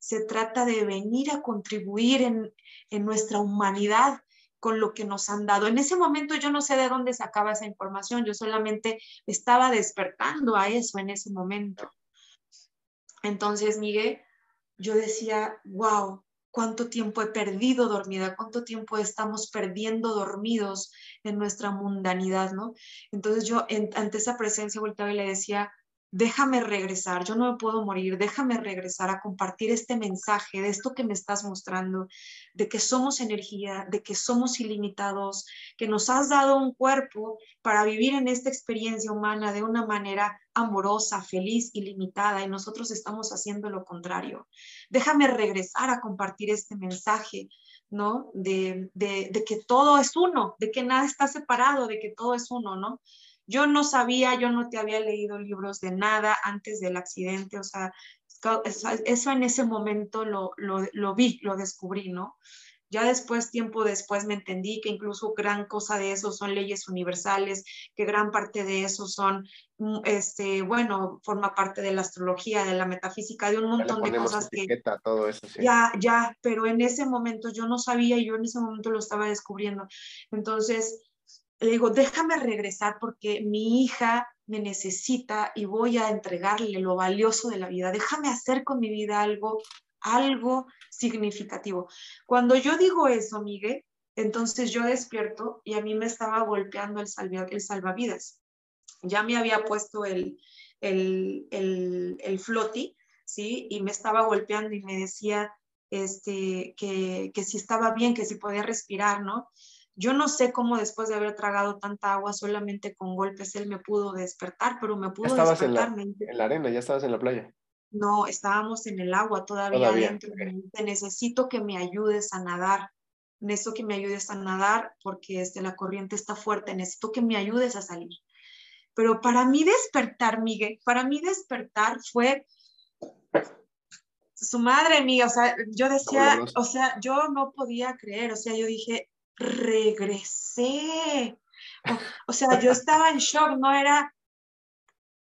se trata de venir a contribuir en, en nuestra humanidad con lo que nos han dado. En ese momento yo no sé de dónde sacaba esa información, yo solamente estaba despertando a eso en ese momento. Entonces, Miguel, yo decía, wow, cuánto tiempo he perdido dormida, cuánto tiempo estamos perdiendo dormidos en nuestra mundanidad, ¿no? Entonces yo ante esa presencia volteaba y le decía, déjame regresar, yo no me puedo morir, déjame regresar a compartir este mensaje de esto que me estás mostrando, de que somos energía, de que somos ilimitados, que nos has dado un cuerpo para vivir en esta experiencia humana de una manera amorosa, feliz, ilimitada, y nosotros estamos haciendo lo contrario. Déjame regresar a compartir este mensaje, ¿no? De, que todo es uno, de que nada está separado, de que todo es uno, ¿no? Yo no sabía, yo no te había leído libros de nada antes del accidente, o sea, eso en ese momento lo, lo, lo vi, lo descubrí, ¿no? Ya después, tiempo después, me entendí que incluso gran cosa de eso son leyes universales, que gran parte de eso son, mm, este, bueno, forma parte de la astrología, de la metafísica, de un montón de cosas que... Todo eso, Ya, ya, pero en ese momento yo no sabía y yo en ese momento lo estaba descubriendo. Entonces, le digo, déjame regresar porque mi hija me necesita y voy a entregarle lo valioso de la vida. Déjame hacer con mi vida algo, algo significativo. Cuando yo digo eso, Miguel, entonces yo despierto y a mí me estaba golpeando el, el salvavidas. Ya me había puesto el, el, el, el floti, ¿sí? Y me estaba golpeando y me decía este, que, que si estaba bien, que si podía respirar, ¿no? Yo no sé cómo después de haber tragado tanta agua solamente con golpes él me pudo despertar, pero me pudo estabas despertar. En la, en la, arena, ya estabas en la playa. No, estábamos en el agua todavía, todavía adentro. Te necesito que me ayudes a nadar. Necesito que me ayudes a nadar porque este, la corriente está fuerte. Necesito que me ayudes a salir. Pero para mí despertar, Miguel, para mí despertar fue su madre mía, o sea, yo decía, o sea, yo no podía creer, o sea, yo dije, regresé. O, sea, yo estaba en shock, no era,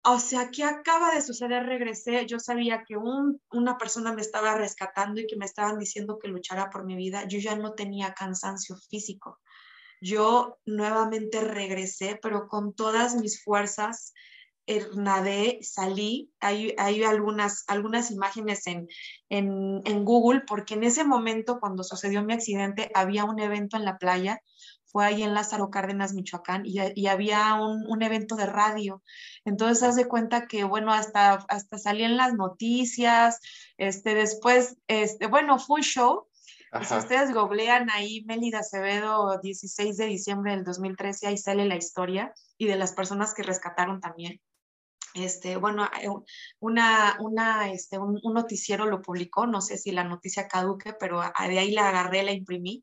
o sea, ¿qué acaba de suceder? Regresé, yo sabía que un, una persona me estaba rescatando y que me estaban diciendo que luchara por mi vida, yo ya no tenía cansancio físico. Yo nuevamente regresé, pero con todas mis fuerzas, eh, nadé, salí, hay, hay algunas, algunas imágenes en, en, en, Google, porque en ese momento, cuando sucedió mi accidente, había un evento en la playa, fue ahí en Lázaro Cárdenas, Michoacán, y, y había un, un, evento de radio. Entonces, haz de cuenta que, bueno, hasta, hasta salí en las noticias, este, después, este, bueno, fue un show, Si ustedes googlean ahí Mélida Acevedo, 16 de diciembre del 2013, ahí sale la historia y de las personas que rescataron también. Este, bueno, eh, una, una, este, un, noticiero lo publicó, no sé si la noticia caduque, pero de ahí la agarré, la imprimí.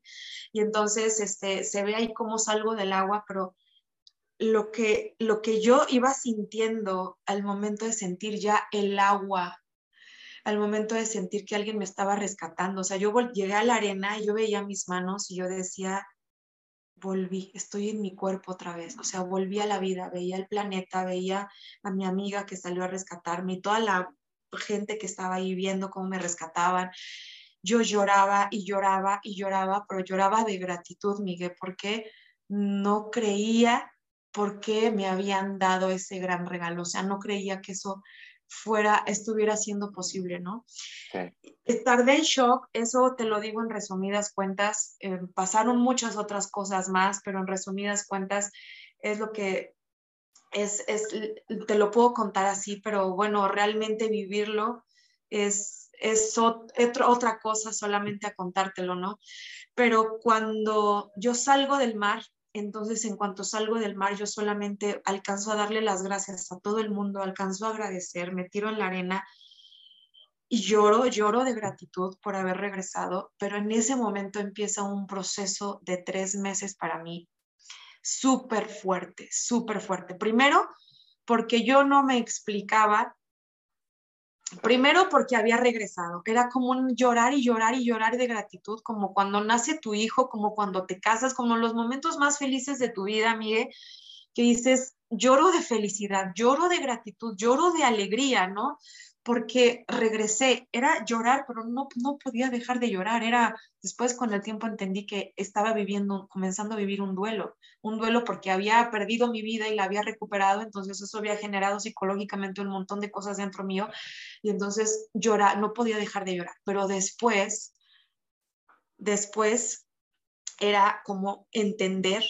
Y entonces este, se ve ahí cómo salgo del agua, pero lo que, lo que yo iba sintiendo al momento de sentir ya el agua al momento de sentir que alguien me estaba rescatando. O sea, yo llegué a la arena y yo veía mis manos y yo decía, volví, estoy en mi cuerpo otra vez. O sea, volví a la vida, veía el planeta, veía a mi amiga que salió a rescatarme y toda la gente que estaba ahí viendo cómo me rescataban. Yo lloraba y lloraba y lloraba, pero lloraba de gratitud, Miguel, porque no creía por qué me habían dado ese gran regalo. O sea, no creía que eso fuera, estuviera siendo posible, ¿no? Estar de shock, eso te lo digo en resumidas cuentas, eh, pasaron muchas otras cosas más, pero en resumidas cuentas es lo que es, es, te lo puedo contar así, pero bueno, realmente vivirlo es, es otra cosa solamente a contártelo, ¿no? Pero cuando yo salgo del mar, entonces, en cuanto salgo del mar, yo solamente alcanzo a darle las gracias a todo el mundo, alcanzo a agradecer, me tiro en la arena y lloro, lloro de gratitud por haber regresado, pero en ese momento empieza un proceso de tres meses para mí súper fuerte, súper fuerte. Primero, porque yo no me explicaba Primero porque había regresado, era como un llorar y llorar y llorar de gratitud, como cuando nace tu hijo, como cuando te casas, como los momentos más felices de tu vida, Miguel, que dices, lloro de felicidad, lloro de gratitud, lloro de alegría, ¿no? Porque regresé, era llorar, pero no, no podía dejar de llorar, era, después con el tiempo entendí que estaba viviendo, comenzando a vivir un duelo, un duelo porque había perdido mi vida y la había recuperado, entonces eso había generado psicológicamente un montón de cosas dentro mío, y entonces llorar, no podía dejar de llorar, pero después, después era como entender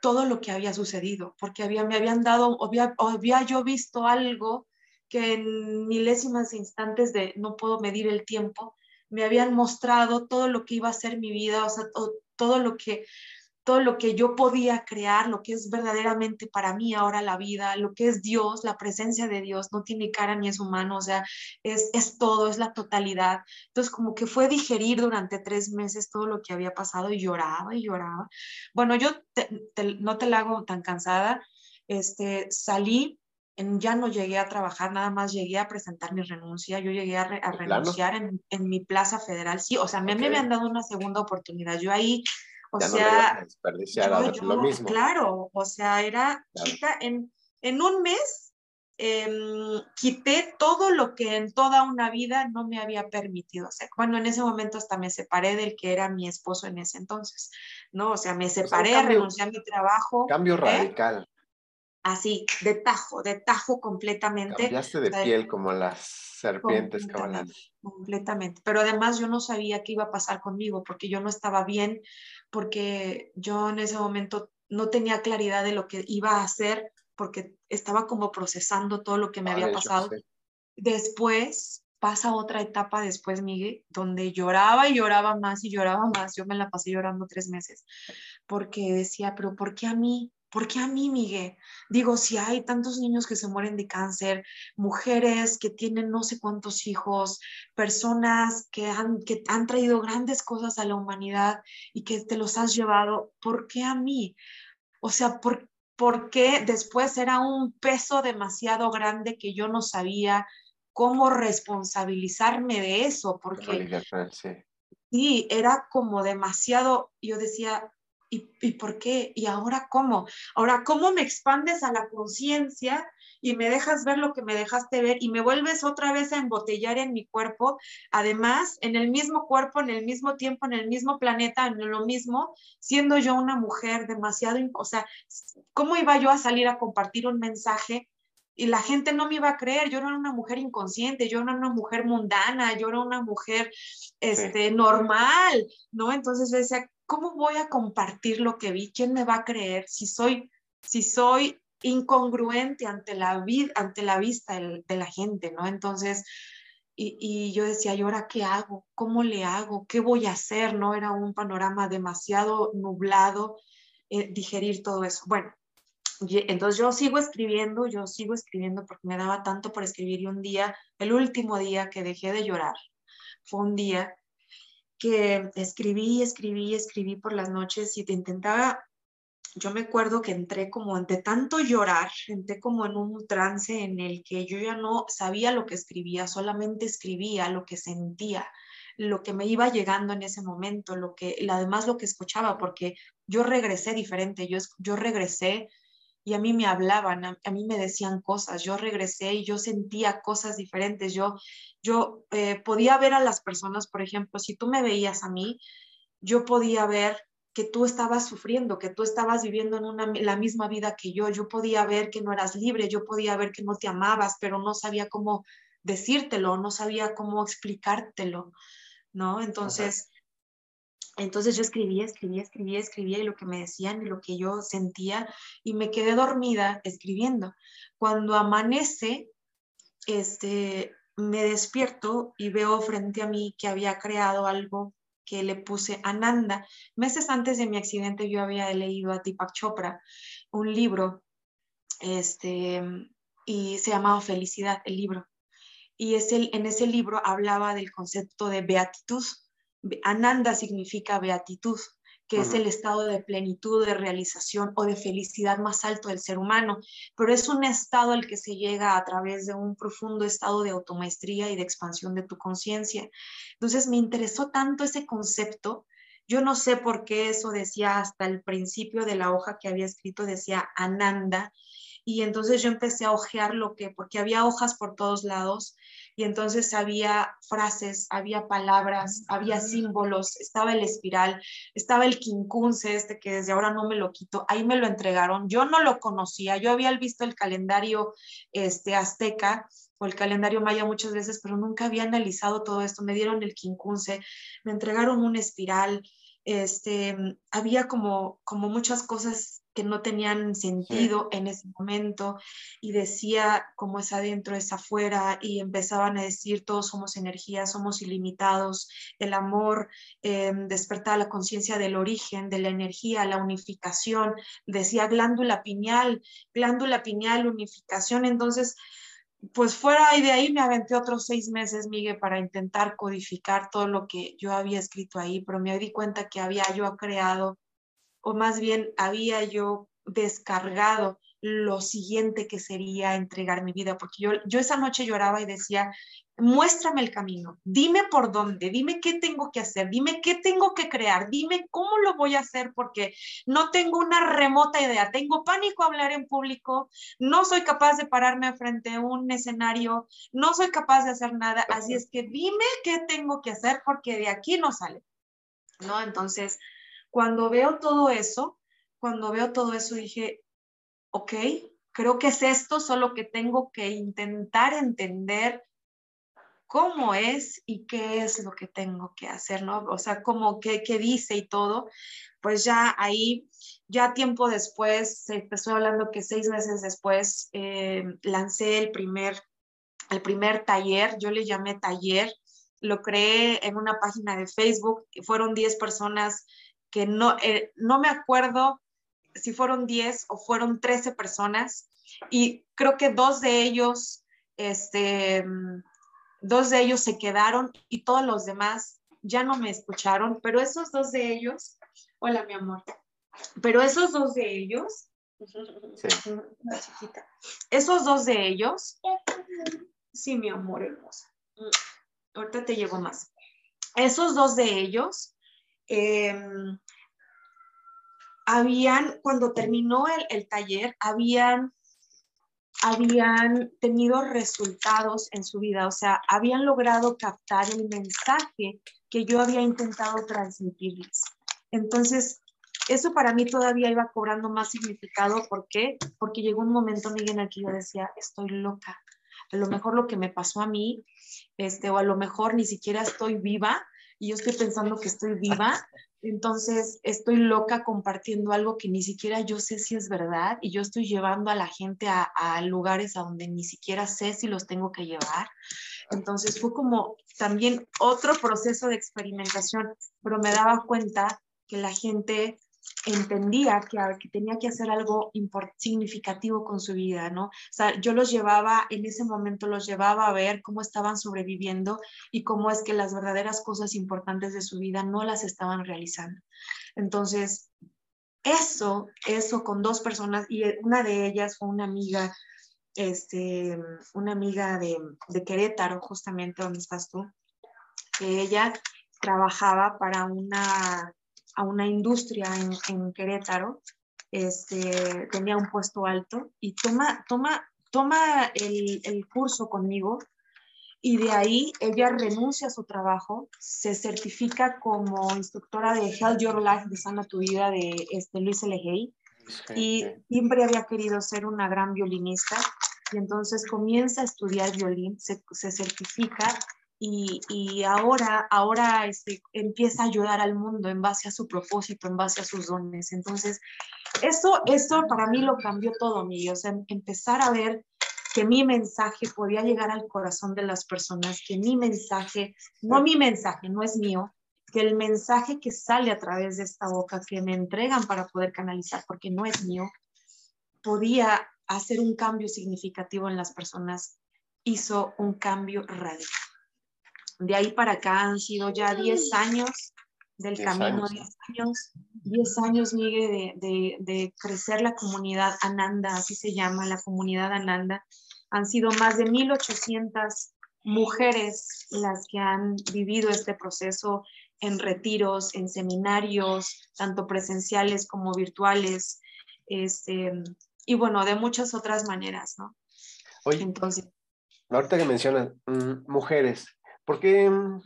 todo lo que había sucedido, porque había, me habían dado, había, había yo visto algo que en milésimas instantes de no puedo medir el tiempo, me habían mostrado todo lo que iba a ser mi vida, o sea, todo, lo que todo lo que yo podía crear, lo que es verdaderamente para mí ahora la vida, lo que es Dios, la presencia de Dios, no tiene cara ni es humano, o sea, es, es todo, es la totalidad. Entonces, como que fue digerir durante tres meses todo lo que había pasado y lloraba y lloraba. Bueno, yo no te la hago tan cansada, este, salí ya no llegué a trabajar, nada más llegué a presentar mi renuncia, yo llegué a, renunciar en, en, mi plaza federal, sí, o sea, me, me habían dado una segunda oportunidad, yo ahí, o sea, lo mismo. Claro, o sea, era chica, en, en un mes em, quité todo lo que en toda una vida no me había permitido hacer. Bueno, en ese momento hasta me separé del que era mi esposo en ese entonces, ¿no? O sea, me separé, renuncié a mi trabajo. Cambio ¿eh? Así, de tajo, de tajo completamente. Cambiaste de piel como las serpientes completamente, completamente. Pero además yo no sabía qué iba a pasar conmigo porque yo no estaba bien, porque yo en ese momento no tenía claridad de lo que iba a hacer porque estaba como procesando todo lo que me había pasado. Después pasa otra etapa después, Miguel, donde lloraba y lloraba más y lloraba más. Yo me la pasé llorando tres meses porque decía, pero ¿por qué a mí? ¿Por qué a mí, Miguel? Digo, si hay tantos niños que se mueren de cáncer, mujeres que tienen no sé cuántos hijos, personas que han, que han traído grandes cosas a la humanidad y que te los has llevado, ¿por qué a mí? O sea, ¿por, ¿por qué después era un peso demasiado grande que yo no sabía cómo responsabilizarme de eso? Porque sí, era como demasiado, yo decía, ¿Y, por qué? ¿Y ahora cómo? Ahora, ¿cómo me expandes a la conciencia y me dejas ver lo que me dejaste ver y me vuelves otra vez a embotellar en mi cuerpo? Además, en el mismo cuerpo, en el mismo tiempo, en el mismo planeta, en lo mismo, siendo yo una mujer demasiado, o sea, ¿cómo iba yo a salir a compartir un mensaje y la gente no me iba a creer, yo era una mujer inconsciente, yo era una mujer mundana, yo era una mujer este, normal, ¿no? Entonces decía, ¿cómo voy a compartir lo que vi? ¿Quién me va a creer si soy, si soy incongruente ante la, ante la vista de la gente, ¿no? Entonces, y, yo decía, ¿y ahora qué hago? ¿Cómo le hago? ¿Qué voy a hacer? No era un panorama demasiado nublado eh, digerir todo eso. Bueno, entonces yo sigo escribiendo, yo sigo escribiendo porque me daba tanto por escribir y un día, el último día que dejé de llorar, fue un día escribí, escribí, escribí por las noches y te intentaba yo me acuerdo que entré como de tanto llorar, entré como en un trance en el que yo ya no sabía lo que escribía, solamente escribía lo que sentía, lo que me iba llegando en ese momento, lo que, además lo que escuchaba, porque yo regresé diferente, yo, yo regresé y a mí me hablaban, a, mí me decían cosas, yo regresé y yo sentía cosas diferentes, yo, yo eh, podía ver a las personas, por ejemplo, si tú me veías a mí, yo podía ver que tú estabas sufriendo, que tú estabas viviendo en una, la misma vida que yo. Yo podía ver que no eras libre, yo podía ver que no te amabas, pero no sabía cómo decírtelo, no sabía cómo explicártelo, ¿no? Entonces, entonces yo escribía, escribía, escribía, escribía y lo que me decían y lo que yo sentía y me quedé dormida escribiendo. Cuando amanece, este, me despierto y veo frente a mí que había creado algo que le puse Ananda. Meses antes de mi accidente yo había leído a Deepak Chopra un libro este, y se llamaba Felicidad, el libro. Y es el, en ese libro hablaba del concepto de beatitud. Ananda significa beatitud que es el estado de plenitud, de realización o de felicidad más alto del ser humano, pero es un estado al que se llega a través de un profundo estado de automaestría y de expansión de tu conciencia. Entonces me interesó tanto ese concepto. Yo no sé por qué eso decía hasta el principio de la hoja que había escrito, decía Ananda, y entonces yo empecé a ojear lo que, porque había hojas por todos lados, y entonces había frases, había palabras, había símbolos, estaba el espiral, estaba el quincunce este que desde ahora no me lo quito, ahí me lo entregaron, yo no lo conocía, yo había visto el calendario este, azteca o el calendario maya muchas veces, pero nunca había analizado todo esto, me dieron el quincunce, me entregaron un espiral, este, había como, como muchas cosas que no tenían sentido en ese momento y decía como es adentro es afuera y empezaban a decir todos somos energía, somos ilimitados, el amor eh, despertaba la conciencia del origen, de la energía, la unificación, decía glándula pineal, glándula pineal, unificación, entonces pues fuera y de ahí me aventé otros seis meses, Miguel, para intentar codificar todo lo que yo había escrito ahí, pero me di cuenta que había yo creado o más bien había yo descargado lo siguiente que sería entregar mi vida, porque yo, yo esa noche lloraba y decía, muéstrame el camino, dime por dónde, dime qué tengo que hacer, dime qué tengo que crear, dime cómo lo voy a hacer, porque no tengo una remota idea, tengo pánico a hablar en público, no soy capaz de pararme frente a un escenario, no soy capaz de hacer nada, así es que dime qué tengo que hacer, porque de aquí no sale, ¿no? Entonces, cuando veo todo eso, cuando veo todo eso dije, ok, creo que es esto, solo que tengo que intentar entender cómo es y qué es lo que tengo que hacer, ¿no? O sea, cómo, qué, qué dice y todo. Pues ya ahí, ya tiempo después, estoy hablando que seis meses después, eh, lancé el primer, el primer taller, yo le llamé taller, lo creé en una página de Facebook, fueron 10 personas que no, eh, no me acuerdo si fueron 10 o fueron 13 personas y creo que dos de ellos, este, dos de ellos se quedaron y todos los demás ya no me escucharon, pero esos dos de ellos, hola mi amor, pero esos dos de ellos, esos dos de ellos, sí mi amor hermosa, ahorita te llevo más, esos dos de ellos Em, habían, cuando terminó el, taller, habían, habían tenido resultados en su vida, o sea, habían logrado captar el mensaje que yo había intentado transmitirles. Entonces, eso para mí todavía iba cobrando más significado. ¿Por qué? Porque llegó un momento, Miguel, en el que yo decía, estoy loca. A lo mejor lo que me pasó a mí, este, o a lo mejor ni siquiera estoy viva, y yo estoy pensando que estoy viva, Entonces, estoy loca compartiendo algo que ni siquiera yo sé si es verdad y yo estoy llevando a la gente a, a lugares a donde ni siquiera sé si los tengo que llevar. Entonces, fue como también otro proceso de experimentación, pero me daba cuenta que la gente entendía que, que, tenía que hacer algo significativo con su vida, ¿no? O sea, yo los llevaba, en ese momento los llevaba a ver cómo estaban sobreviviendo y cómo es que las verdaderas cosas importantes de su vida no las estaban realizando. Entonces, eso, eso con dos personas, y una de ellas fue una amiga, este, una amiga de, de Querétaro, justamente donde estás tú, que ella trabajaba para una a una industria en, Querétaro, este, tenía un puesto alto y toma, toma, toma el, el, curso conmigo y de ahí ella renuncia a su trabajo, se certifica como instructora de Health Your Life, de Sana Tu Vida, de este, Luis L. y siempre había querido ser una gran violinista y entonces comienza a estudiar violín, se, se certifica y, ahora, ahora este, empieza a ayudar al mundo en base a su propósito, en base a sus dones. Entonces, eso, eso para mí lo cambió todo, mi o sea, empezar a ver que mi mensaje podía llegar al corazón de las personas, que mi mensaje, no mi mensaje, no es mío, que el mensaje que sale a través de esta boca, que me entregan para poder canalizar, porque no es mío, podía hacer un cambio significativo en las personas, hizo un cambio radical. De ahí para acá han sido ya 10 años del camino, 10 años, 10 años, Miguel, de, de, crecer la comunidad Ananda, así se llama la comunidad Ananda. Han sido más de 1.800 mujeres las que han vivido este proceso en retiros, en seminarios, tanto presenciales como virtuales, este, y bueno, de muchas otras maneras, ¿no? Oye, Entonces, ahorita que mencionas mm, mujeres, ¿Por qué? Mm,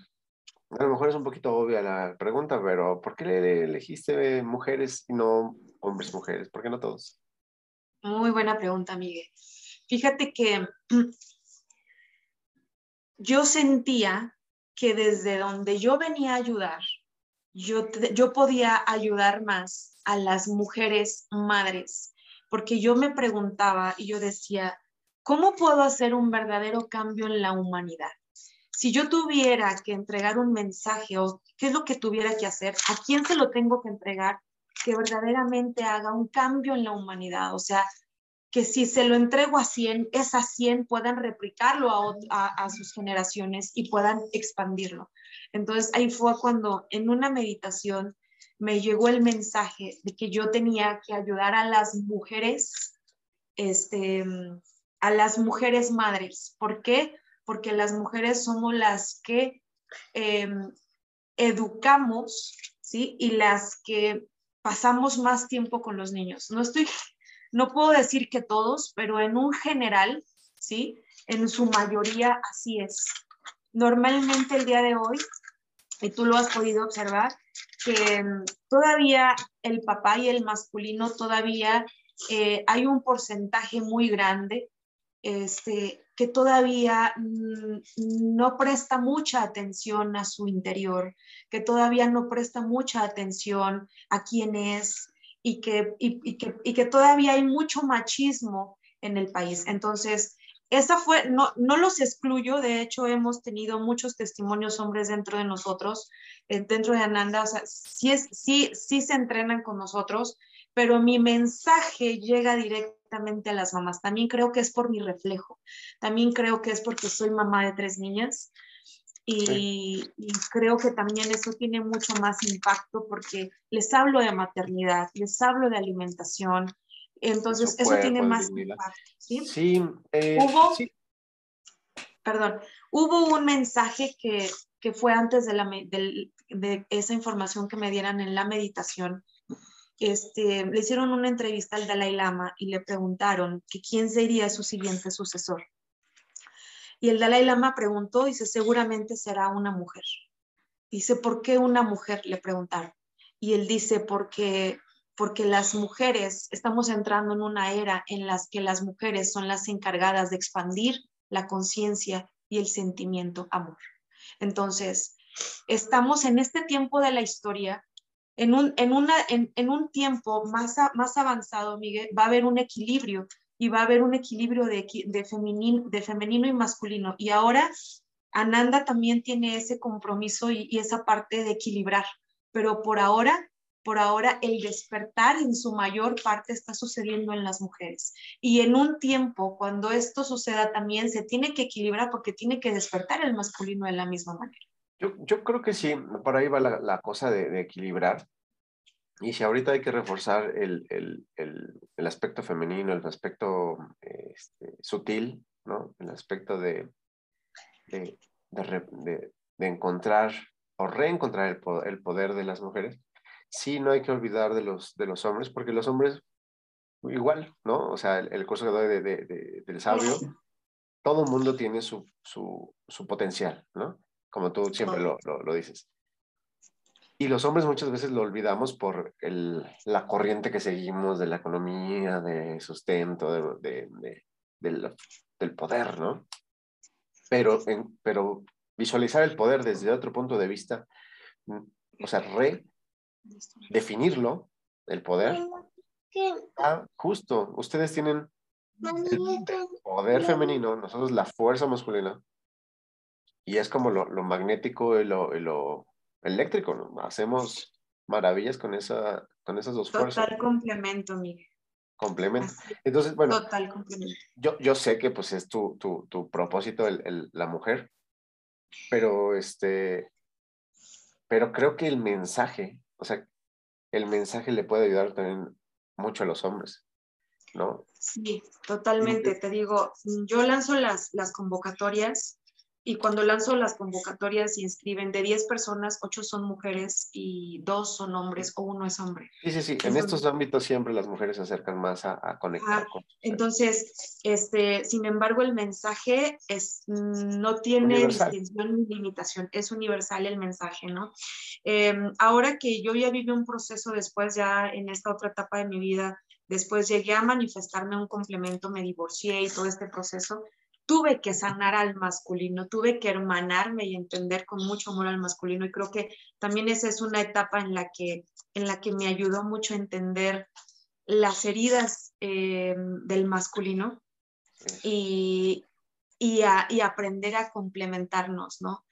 a lo mejor es un poquito obvia la pregunta, pero ¿por qué le elegiste mujeres y no hombres mujeres? ¿Por qué no todos? Muy buena pregunta, Miguel. Fíjate que mm, yo sentía que desde donde yo venía a ayudar, yo, yo podía ayudar más a las mujeres madres, porque yo me preguntaba y yo decía, ¿cómo puedo hacer un verdadero cambio en la humanidad? Si yo tuviera que entregar un mensaje o qué es lo que tuviera que hacer, a quién se lo tengo que entregar, que verdaderamente haga un cambio en la humanidad. O sea, que si se lo entrego a 100, esas 100 puedan replicarlo a, a, sus generaciones y puedan expandirlo. Entonces ahí fue cuando en una meditación me llegó el mensaje de que yo tenía que ayudar a las mujeres, este, a las mujeres madres. ¿Por qué? Porque las mujeres somos las que em, educamos, ¿sí? Y las que pasamos más tiempo con los niños. No estoy, no puedo decir que todos, pero en un general, ¿sí? En su mayoría así es. Normalmente el día de hoy, y tú lo has podido observar, que em, todavía el papá y el masculino todavía eh, hay un porcentaje muy grande este, que todavía mm, no presta mucha atención a su interior, que todavía no presta mucha atención a quién es y que, y, que, y que todavía hay mucho machismo en el país. Entonces, esa fue, no, no los excluyo, de hecho hemos tenido muchos testimonios hombres dentro de nosotros, eh, dentro de Ananda, o sea, sí, es, sí, sí se entrenan con nosotros, pero mi mensaje llega directamente a las mamás. También creo que es por mi reflejo. También creo que es porque soy mamá de tres niñas. Y, creo que también eso tiene mucho más impacto porque les hablo de maternidad, les hablo de alimentación. Entonces, eso, tiene más impacto. Sí, sí, eh, ¿Hubo, Perdón, hubo un mensaje que, que fue antes de, la, de, de esa información que me dieran en la meditación este, le hicieron una entrevista al Dalai Lama y le preguntaron que quién sería su siguiente sucesor. Y el Dalai Lama preguntó, dice, seguramente será una mujer. Dice, ¿por qué una mujer? Le preguntaron. Y él dice, porque, porque las mujeres, estamos entrando en una era en la que las mujeres son las encargadas de expandir la conciencia y el sentimiento amor. Entonces, estamos en este tiempo de la historia En un, en una, en, en un tiempo más, más avanzado, Miguel, va a haber un equilibrio y va a haber un equilibrio de, de, femenino, de femenino y masculino. Y ahora Ananda también tiene ese compromiso y, y esa parte de equilibrar, pero por ahora por ahora el despertar en su mayor parte está sucediendo en las mujeres. Y en un tiempo, cuando esto suceda también, se tiene que equilibrar porque tiene que despertar el masculino de la misma manera. Yo, yo creo que sí, por ahí va la, la cosa de, de, equilibrar. Y si ahorita hay que reforzar el, el, el, aspecto femenino, el aspecto este, sutil, ¿no? El aspecto de, de, de, de encontrar o reencontrar el poder, el poder de las mujeres, sí no hay que olvidar de los, de los hombres, porque los hombres igual, ¿no? O sea, el, el curso que doy de, de, del sabio, todo el mundo tiene su, su, su, potencial, ¿no? Como tú siempre lo, lo, lo, dices. Y los hombres muchas veces lo olvidamos por el, la corriente que seguimos de la economía, de sustento, de, de del, del, poder, ¿no? Pero, en, pero visualizar el poder desde otro punto de vista, o sea, re definirlo, el poder. Ah, justo, ustedes tienen el poder femenino, nosotros la fuerza masculina. Y es como lo, lo magnético y lo, y lo eléctrico, ¿no? Hacemos maravillas con, esa, con esas dos fuerzas. Total complemento, Miguel. Complemento. Entonces, bueno, Total complemento. Yo, yo sé que pues es tu, tu, tu propósito el, el, la mujer, pero este, pero creo que el mensaje o sea, el mensaje le puede ayudar también mucho a los hombres, ¿no? Sí, totalmente. Te digo, yo lanzo las, las convocatorias y cuando lanzo las convocatorias se inscriben de 10 personas, 8 son mujeres y 2 son hombres o uno es hombre. Sí, sí, sí. En estos ámbitos siempre las mujeres se acercan más a, a conectar. Ah, con entonces, este, sin embargo, el mensaje es, no tiene universal. distinción ni limitación, es universal el mensaje, ¿no? Eh, ahora que yo ya viví un proceso después, ya en esta otra etapa de mi vida, después llegué a manifestarme un complemento, me divorcié y todo este proceso, tuve que sanar al masculino, tuve que hermanarme y entender con mucho amor al masculino y creo que también esa es una etapa en la que, en la que me ayudó mucho a entender las heridas eh, del masculino y, y, a, y, aprender a complementarnos, ¿no?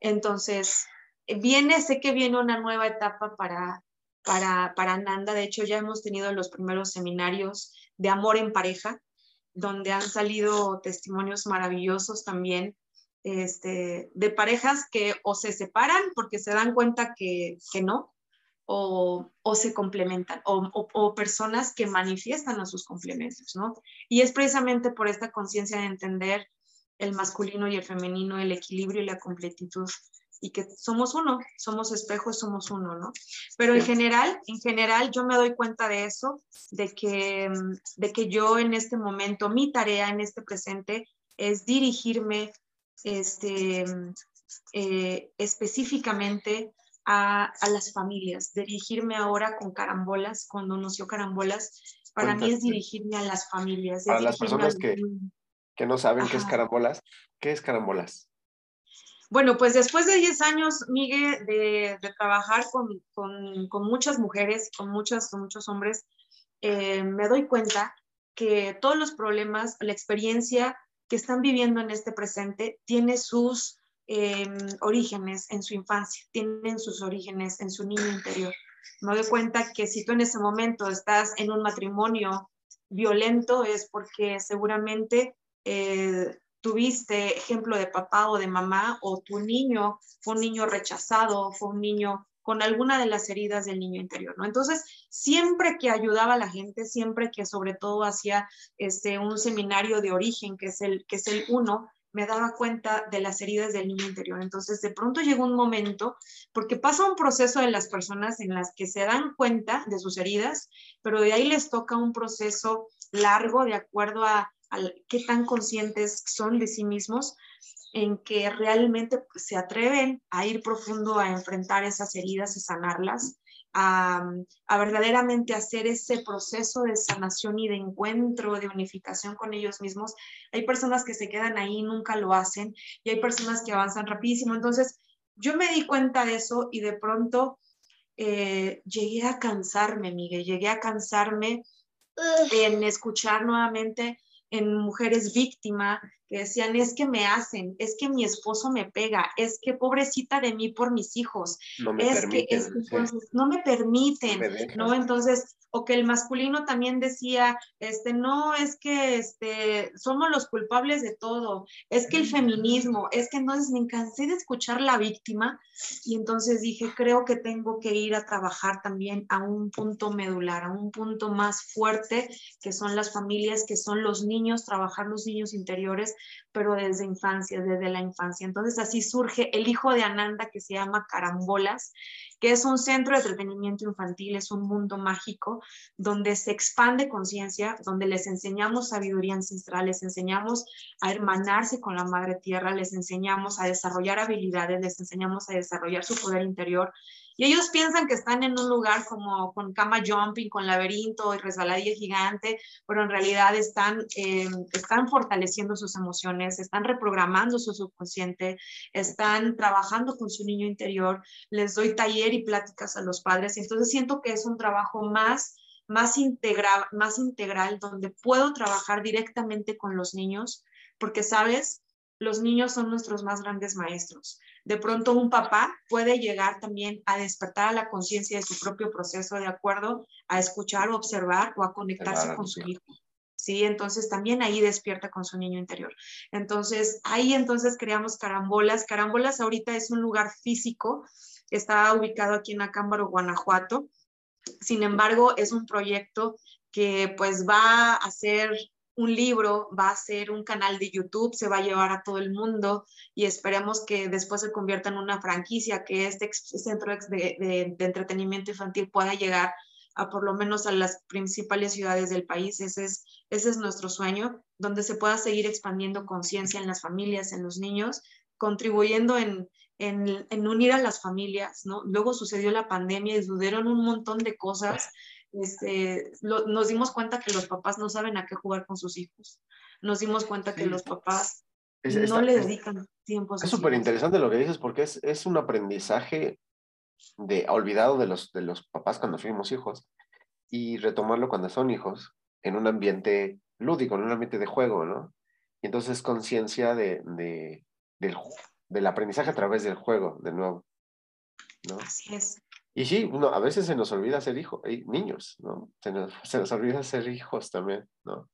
Entonces, viene, sé que viene una nueva etapa para, para, para Nanda, de hecho ya hemos tenido los primeros seminarios de amor en pareja, donde han salido testimonios maravillosos también este, de parejas que o se separan porque se dan cuenta que, que no, o, o, se complementan, o, o, o, personas que manifiestan a sus complementos, ¿no? Y es precisamente por esta conciencia de entender el masculino y el femenino, el equilibrio y la completitud y que somos uno, somos espejos, somos uno, ¿no? Pero en general, en general yo me doy cuenta de eso, de que, de que yo en este momento, mi tarea en este presente es dirigirme este, eh, específicamente a, a, las familias, dirigirme ahora con carambolas, cuando anunció carambolas, para Cuéntate. mí es dirigirme a las familias. Para las personas que, que no saben Ajá. qué es carambolas, ¿qué es carambolas? Bueno, pues después de 10 años, Miguel, de, trabajar con, con, con, muchas mujeres, con, muchas, con muchos hombres, eh, me doy cuenta que todos los problemas, la experiencia que están viviendo en este presente, tiene sus eh, orígenes en su infancia, tienen sus orígenes en su niño interior. Me doy cuenta que si tú en ese momento estás en un matrimonio violento es porque seguramente eh, tuviste ejemplo de papá o de mamá o tu niño fue un niño rechazado, fue un niño con alguna de las heridas del niño interior, ¿no? Entonces, siempre que ayudaba a la gente, siempre que sobre todo hacía este, un seminario de origen, que es, el, que es el uno, me daba cuenta de las heridas del niño interior. Entonces, de pronto llegó un momento, porque pasa un proceso de las personas en las que se dan cuenta de sus heridas, pero de ahí les toca un proceso largo de acuerdo a al, qué tan conscientes son de sí mismos, en que realmente se atreven a ir profundo a enfrentar esas heridas y sanarlas, a, a, verdaderamente hacer ese proceso de sanación y de encuentro, de unificación con ellos mismos. Hay personas que se quedan ahí y nunca lo hacen y hay personas que avanzan rapidísimo. Entonces, yo me di cuenta de eso y de pronto eh, llegué a cansarme, Miguel, llegué a cansarme en escuchar nuevamente en mujeres víctimas que decían, es que me hacen, es que mi esposo me pega, es que pobrecita de mí por mis hijos, no me es permiten, que, es que entonces, no me permiten, ¿no? Entonces, o que el masculino también decía, este, no, es que este, somos los culpables de todo, es que el feminismo, es que entonces me cansé de escuchar la víctima y entonces dije, creo que tengo que ir a trabajar también a un punto medular, a un punto más fuerte, que son las familias, que son los niños, trabajar los niños interiores, pero desde infancia, desde la infancia. Entonces así surge el hijo de Ananda que se llama Carambolas, que es un centro de entretenimiento infantil, es un mundo mágico donde se expande conciencia, donde les enseñamos sabiduría ancestral, les enseñamos a hermanarse con la madre tierra, les enseñamos a desarrollar habilidades, les enseñamos a desarrollar su poder interior y ellos piensan que están en un lugar como con cama jumping, con laberinto y resbaladilla gigante, pero en realidad están, eh, están fortaleciendo sus emociones, están reprogramando su subconsciente, están trabajando con su niño interior. Les doy taller y pláticas a los padres. Entonces siento que es un trabajo más más integral, más integral, donde puedo trabajar directamente con los niños, porque sabes, los niños son nuestros más grandes maestros. De pronto un papá puede llegar también a despertar a la conciencia de su propio proceso de acuerdo a escuchar o observar o a conectarse con su hijo. Sí, entonces también ahí despierta con su niño interior. Entonces, ahí entonces creamos Carambolas. Carambolas ahorita es un lugar físico, está ubicado aquí en Acámbaro, Guanajuato. Sin embargo, es un proyecto que pues va a ser un libro, va a ser un canal de YouTube, se va a llevar a todo el mundo y esperemos que después se convierta en una franquicia, que este centro de, entretenimiento infantil pueda llegar a por lo menos a las principales ciudades del país. Ese es, ese es nuestro sueño, donde se pueda seguir expandiendo conciencia en las familias, en los niños, contribuyendo en, en, unir a las familias, ¿no? Luego sucedió la pandemia y sucedieron un montón de cosas este, nos dimos cuenta que los papás no saben a qué jugar con sus hijos. Nos dimos cuenta que los papás no le dedican tiempo a Es súper interesante lo que dices porque es, es un aprendizaje de olvidado de los, de los papás cuando fuimos hijos y retomarlo cuando son hijos en un ambiente lúdico, en un ambiente de juego, ¿no? Y entonces conciencia de, de, del, del aprendizaje a través del juego, de nuevo. ¿no? Así es. Y sí, uno, a veces se nos olvida ser hijos, niños, ¿no? Se nos, se nos, olvida ser hijos también, ¿no?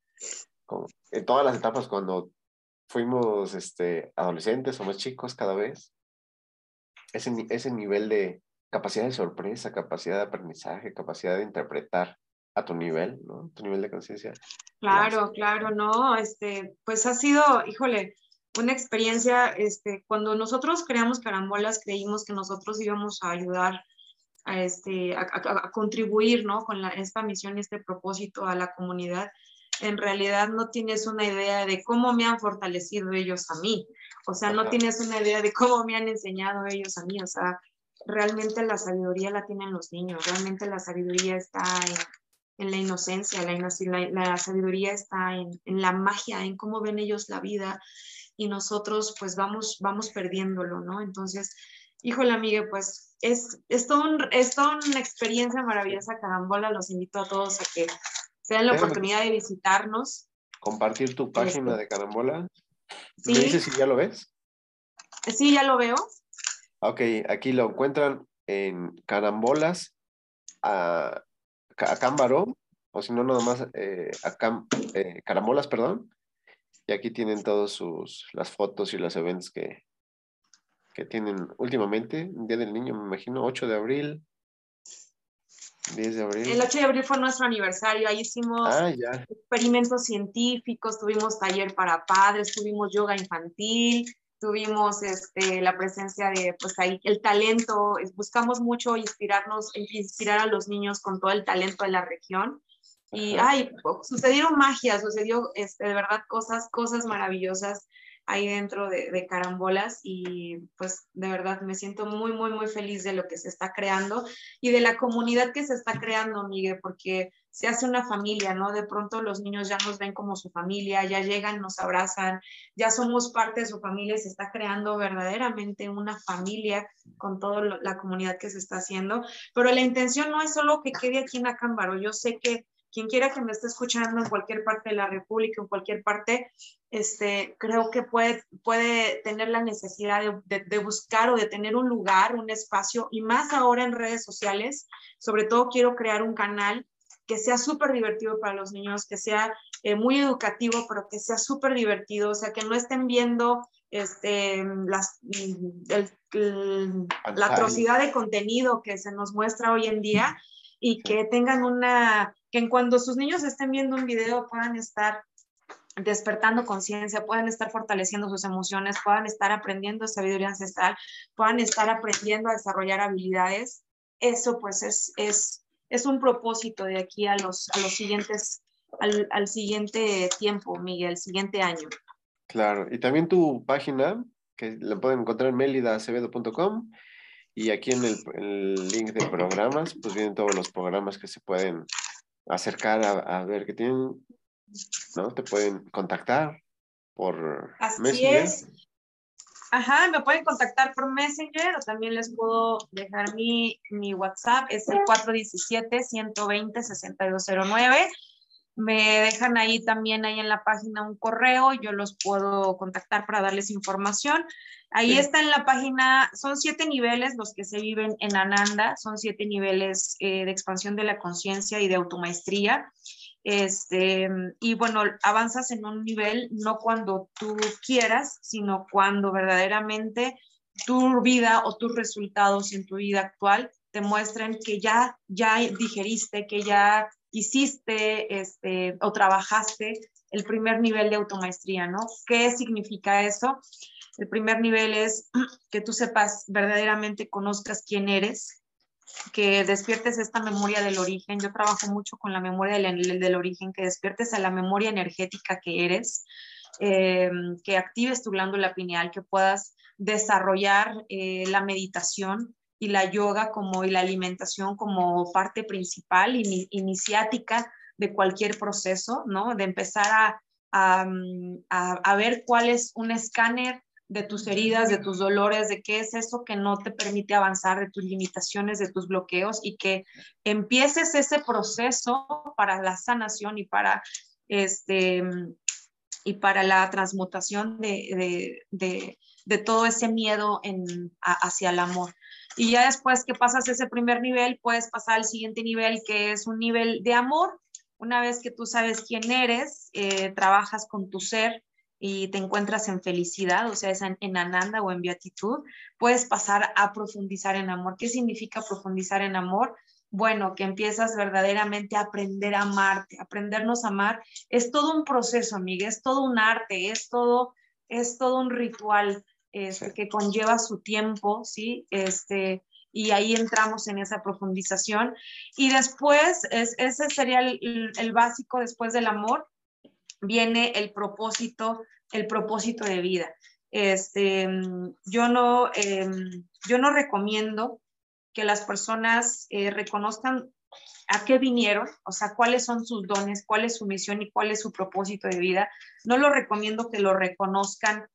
Como en todas las etapas, cuando fuimos este, adolescentes o más chicos cada vez, ese, ese nivel de capacidad de sorpresa, capacidad de aprendizaje, capacidad de interpretar a tu nivel, ¿no? Tu nivel de conciencia. Claro, claro, no, este, pues ha sido, híjole, una experiencia, este, cuando nosotros creamos Carambolas, creímos que nosotros íbamos a ayudar a, este, a, contribuir ¿no? con la, esta misión y este propósito a la comunidad, en realidad no tienes una idea de cómo me han fortalecido ellos a mí, o sea, no tienes una idea de cómo me han enseñado ellos a mí, o sea, realmente la sabiduría la tienen los niños, realmente la sabiduría está en, en la inocencia, la, la, la sabiduría está en, en, la magia, en cómo ven ellos la vida y nosotros pues vamos, vamos perdiéndolo, ¿no? Entonces, híjole, amiga, pues es, es, todo es toda una experiencia maravillosa, Carambola. Los invito a todos a que se den la oportunidad de visitarnos. Compartir tu página este, de Carambola. ¿Sí? ¿Me dices si ya lo ves? Sí, ya lo veo. Ok, aquí lo encuentran en Carambolas, a, a Cámbaro, o si no, nada más eh, a eh, Carambolas, perdón. Y aquí tienen todas sus las fotos y los eventos que, que tienen últimamente, Día del Niño, me imagino, 8 de abril, 10 de abril. El 8 de abril fue nuestro aniversario, ahí hicimos ah, experimentos científicos, tuvimos taller para padres, tuvimos yoga infantil, tuvimos este, la presencia de, pues ahí, el talento, buscamos mucho inspirarnos, inspirar a los niños con todo el talento de la región. Y, ay, sucedieron magia, sucedió este, de verdad cosas, cosas maravillosas ahí dentro de, carambolas y pues de verdad me siento muy, muy, muy feliz de lo que se está creando y de la comunidad que se está creando, Miguel, porque se hace una familia, ¿no? De pronto los niños ya nos ven como su familia, ya llegan, nos abrazan, ya somos parte de su familia se está creando verdaderamente una familia con toda la comunidad que se está haciendo. Pero la intención no es solo que quede aquí en Acámbaro, yo sé que quien quiera que me esté escuchando en cualquier parte de la República, en cualquier parte, este, creo que puede, puede tener la necesidad de, de, buscar o de tener un lugar, un espacio, y más ahora en redes sociales. Sobre todo quiero crear un canal que sea súper divertido para los niños, que sea eh, muy educativo, pero que sea súper divertido, o sea, que no estén viendo este, las, la atrocidad de contenido que se nos muestra hoy en día y que tengan una, que en cuando sus niños estén viendo un video puedan estar despertando conciencia, puedan estar fortaleciendo sus emociones, puedan estar aprendiendo sabiduría ancestral, puedan estar aprendiendo a desarrollar habilidades. Eso pues es, es, es un propósito de aquí a los, a los siguientes, al, al siguiente tiempo, Miguel, siguiente año. Claro, y también tu página, que la pueden encontrar en melidacevedo.com y aquí en el, el, link de programas, pues vienen todos los programas que se pueden acercar a, a ver que tienen, ¿no? Te pueden contactar por Así Messenger. es. Ajá, me pueden contactar por Messenger o también les puedo dejar mi, mi WhatsApp, es el 417-120-6209. Me dejan ahí también, ahí en la página, un correo, yo los puedo contactar para darles información. Ahí sí. está en la página, son siete niveles los que se viven en Ananda, son siete niveles eh, de expansión de la conciencia y de automaestría. Este, y bueno, avanzas en un nivel no cuando tú quieras, sino cuando verdaderamente tu vida o tus resultados en tu vida actual te muestren que ya, ya digeriste, que ya hiciste este, o trabajaste el primer nivel de automaestría, ¿no? ¿Qué significa eso? El primer nivel es que tú sepas verdaderamente, conozcas quién eres, que despiertes esta memoria del origen. Yo trabajo mucho con la memoria del, del origen, que despiertes a la memoria energética que eres, eh, que actives tu glándula pineal, que puedas desarrollar eh, la meditación y la yoga como y la alimentación como parte principal, in, iniciática de cualquier proceso, ¿no? De empezar a, a, a, a ver cuál es un escáner de tus heridas, de tus dolores, de qué es eso que no te permite avanzar, de tus limitaciones, de tus bloqueos y que empieces ese proceso para la sanación y para este y para la transmutación de, de, de, todo ese miedo hacia el amor. Y ya después que pasas ese primer nivel, puedes pasar al siguiente nivel, que es un nivel de amor. Una vez que tú sabes quién eres, eh, trabajas con tu ser, y te encuentras en felicidad, o sea, en, en, Ananda o en beatitud, puedes pasar a profundizar en amor. ¿Qué significa profundizar en amor? Bueno, que empiezas verdaderamente a aprender a amarte, aprendernos a amar. Es todo un proceso, amiga, es todo un arte, es todo, es todo un ritual este, que conlleva su tiempo, ¿sí? Este, y ahí entramos en esa profundización. Y después, es, ese sería el, el básico después del amor, viene el propósito, el propósito de vida. Este, yo, no, eh, yo no recomiendo que las personas eh, reconozcan a qué vinieron, o sea, cuáles son sus dones, cuál es su misión y cuál es su propósito de vida. No lo recomiendo que lo reconozcan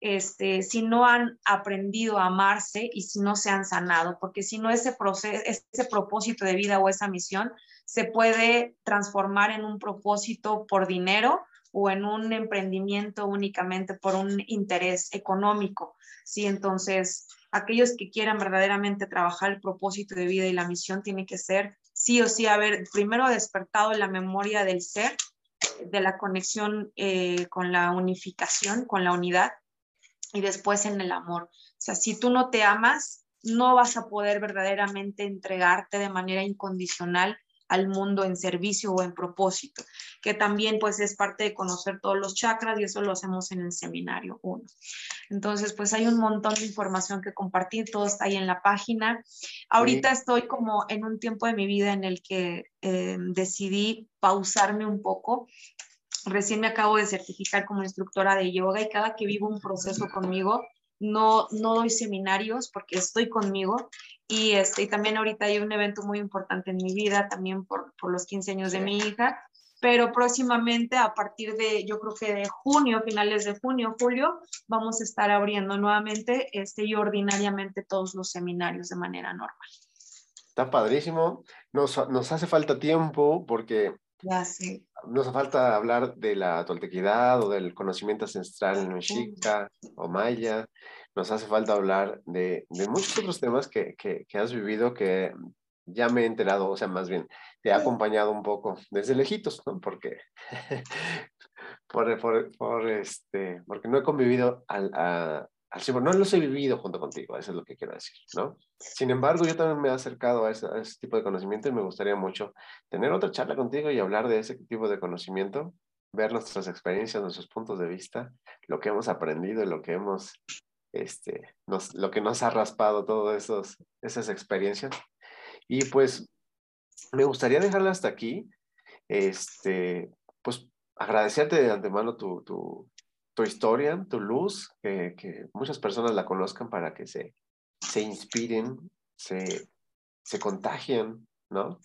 este, si no han aprendido a amarse y si no se han sanado, porque si no ese, proceso, ese propósito de vida o esa misión se puede transformar en un propósito por dinero o en un emprendimiento únicamente por un interés económico. ¿sí? Entonces, aquellos que quieran verdaderamente trabajar el propósito de vida y la misión tiene que ser sí o sí haber primero despertado la memoria del ser, de la conexión eh, con la unificación, con la unidad, y después en el amor. O sea, si tú no te amas, no vas a poder verdaderamente entregarte de manera incondicional al mundo en servicio o en propósito, que también pues es parte de conocer todos los chakras y eso lo hacemos en el seminario 1. Entonces pues hay un montón de información que compartir, todo está ahí en la página. Ahorita sí. estoy como en un tiempo de mi vida en el que eh, decidí pausarme un poco recién me acabo de certificar como instructora de yoga y cada que vivo un proceso conmigo, no, no doy seminarios porque estoy conmigo y, este, y también ahorita hay un evento muy importante en mi vida, también por, por los 15 años de mi hija, pero próximamente a partir de, yo creo que de junio, finales de junio, julio, vamos a estar abriendo nuevamente este, y ordinariamente todos los seminarios de manera normal. Está padrísimo. Nos, nos hace falta tiempo porque ya sí. nos hace falta hablar de la toltequidad o del conocimiento ancestral mexica o maya. Nos hace falta hablar de, de muchos otros temas que, que, que has vivido que ya me he enterado, o sea, más bien, te he acompañado un poco desde lejitos, ¿no? Porque, por, por, por, este, porque no he convivido al, a, no los he vivido junto contigo, eso es lo que quiero decir, ¿no? Sin embargo, yo también me he acercado a ese, tipo de conocimiento y me gustaría mucho tener otra charla contigo y hablar de ese tipo de conocimiento, ver nuestras experiencias, nuestros puntos de vista, lo que hemos aprendido y lo que hemos, este, nos, lo que nos ha raspado todas esas experiencias y pues me gustaría dejarla hasta aquí. Este, pues agradecerte de antemano tu, tu historia, tu luz, que, que, muchas personas la conozcan para que se, se inspiren, se, se contagien, ¿no?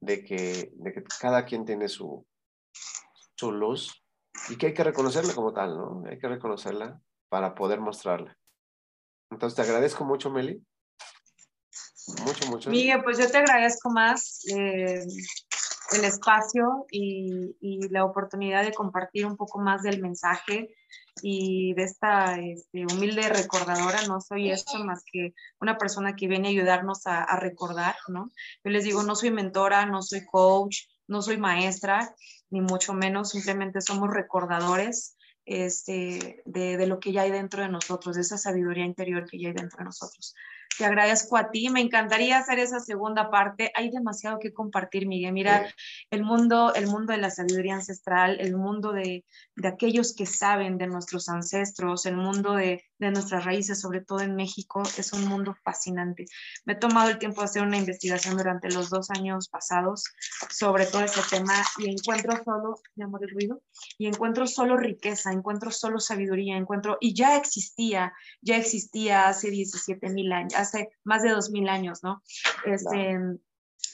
De que, de que cada quien tiene su, su luz y que hay que reconocerla como tal, ¿no? Hay que reconocerla para poder mostrarla. Entonces te agradezco mucho, Meli. Mucho, mucho. Miguel, pues yo te agradezco más eh, el espacio y, y, la oportunidad de compartir un poco más del mensaje y de esta este, humilde recordadora. No soy esto más que una persona que viene a ayudarnos a, a recordar, ¿no? Yo les digo, no soy mentora, no soy coach, no soy maestra, ni mucho menos, simplemente somos recordadores este, de, de, lo que ya hay dentro de nosotros, de esa sabiduría interior que ya hay dentro de nosotros. Te agradezco a ti. Me encantaría hacer esa segunda parte. Hay demasiado que compartir, Miguel. Mira, el mundo, el mundo de la sabiduría ancestral, el mundo de, de aquellos que saben de nuestros ancestros, el mundo de, de, nuestras raíces, sobre todo en México, es un mundo fascinante. Me he tomado el tiempo de hacer una investigación durante los dos años pasados sobre todo ese tema y encuentro solo, mi amor, el ruido, y encuentro solo riqueza, encuentro solo sabiduría, encuentro, y ya existía, ya existía hace 17 mil años hace más de dos mil años, ¿no? Este,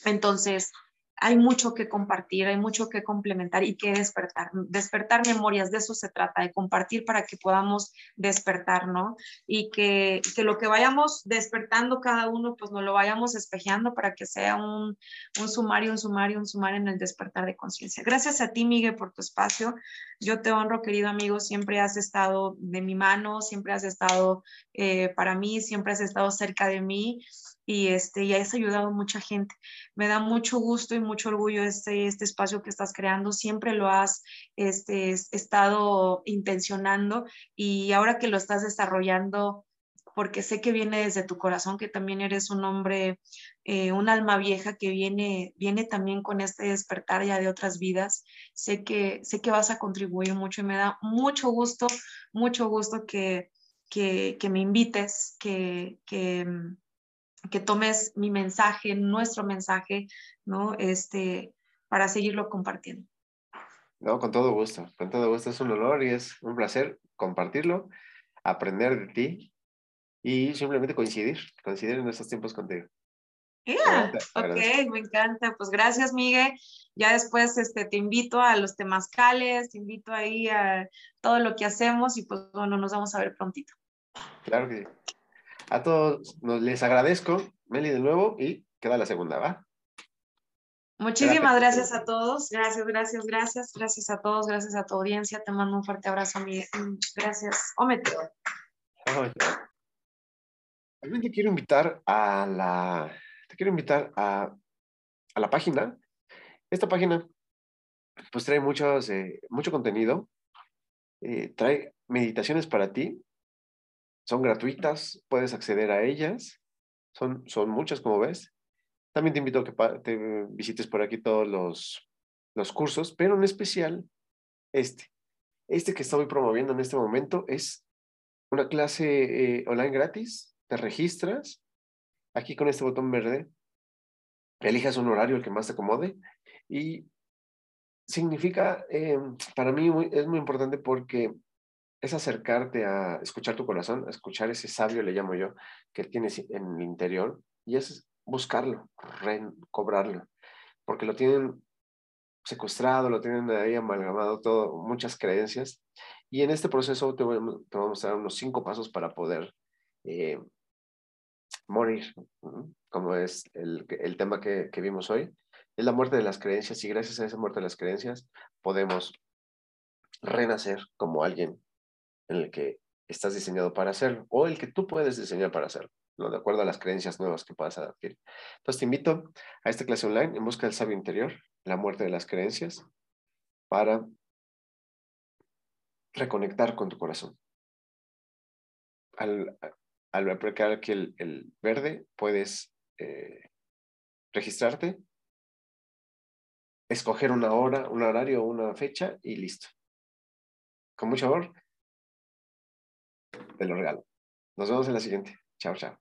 Entonces, hay mucho que compartir, hay mucho que complementar y que despertar. Despertar memorias, de eso se trata, de compartir para que podamos despertar, ¿no? Y que, lo que vayamos despertando cada uno, pues nos lo vayamos espejeando para que sea un, un sumario, un sumario, un sumario en el despertar de conciencia. Gracias a ti, Miguel, por tu espacio. Yo te honro, querido amigo, siempre has estado de mi mano, siempre has estado eh, para mí, siempre has estado cerca de mí y, este, y has ayudado a mucha gente. Me da mucho gusto y mucho orgullo este, este espacio que estás creando. Siempre lo has este, estado intencionando y ahora que lo estás desarrollando, porque sé que viene desde tu corazón, que también eres un hombre, eh, un alma vieja que viene, viene también con este despertar ya de otras vidas. Sé que, sé que vas a contribuir mucho y me da mucho gusto, mucho gusto que, que, que me invites, que, que que tomes mi mensaje, nuestro mensaje, ¿no? Este, para seguirlo compartiendo. No, con todo gusto, con todo gusto. Es un honor y es un placer compartirlo, aprender de ti y simplemente coincidir, coincidir en estos tiempos contigo. Yeah, ok, me encanta. Pues gracias, Miguel. Ya después este, te invito a los temazcales, te invito ahí a todo lo que hacemos y pues bueno, nos vamos a ver prontito. Claro que sí. A todos les agradezco, Meli, de nuevo, y queda la segunda, ¿va? Muchísimas gracias a todos, gracias, gracias, gracias, gracias a todos, gracias a tu audiencia, te mando un fuerte abrazo, Miguel. Gracias. Ómete. También te quiero invitar a la, te quiero invitar a, a la página. Esta página, pues trae muchos, eh, mucho contenido, eh, trae meditaciones para ti, son gratuitas, puedes acceder a ellas. Son, son muchas, como ves. También te invito a que te visites por aquí todos los, los cursos, pero en especial este. Este que estoy promoviendo en este momento es una clase eh, online gratis. Te registras aquí con este botón verde. Elijas un horario el que más te acomode y significa, eh, para mí es muy importante porque es acercarte a escuchar tu corazón, a escuchar ese sabio, le llamo yo, que tienes en el interior, y es buscarlo, recobrarlo, porque lo tienen secuestrado, lo tienen ahí amalgamado, todo, muchas creencias. Y en este proceso te, vamos a dar unos cinco pasos para poder eh, morir, como es el, el tema que, que, vimos hoy. Es la muerte de las creencias y gracias a esa muerte de las creencias podemos renacer como alguien en el que estás diseñado para hacerlo o el que tú puedes diseñar para hacerlo, ¿no? de acuerdo a las creencias nuevas que puedas adquirir. Entonces te invito a esta clase online en busca del sabio interior, la muerte de las creencias, para reconectar con tu corazón. Al, al aplicar aquí el, verde, puedes eh, registrarte, escoger una hora, un horario, una fecha y listo. Con mucho amor, te lo regalo. Nos vemos en la siguiente. Chao, chao.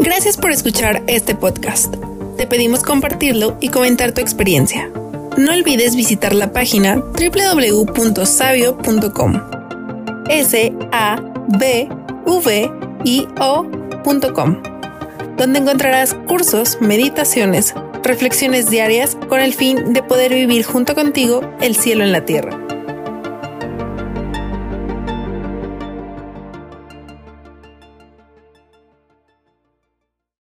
Gracias por escuchar este podcast. Te pedimos compartirlo y comentar tu experiencia. No olvides visitar la página www.sabio.com. S A B V I O.com, donde encontrarás cursos, meditaciones, reflexiones diarias con el fin de poder vivir junto contigo el cielo en la tierra.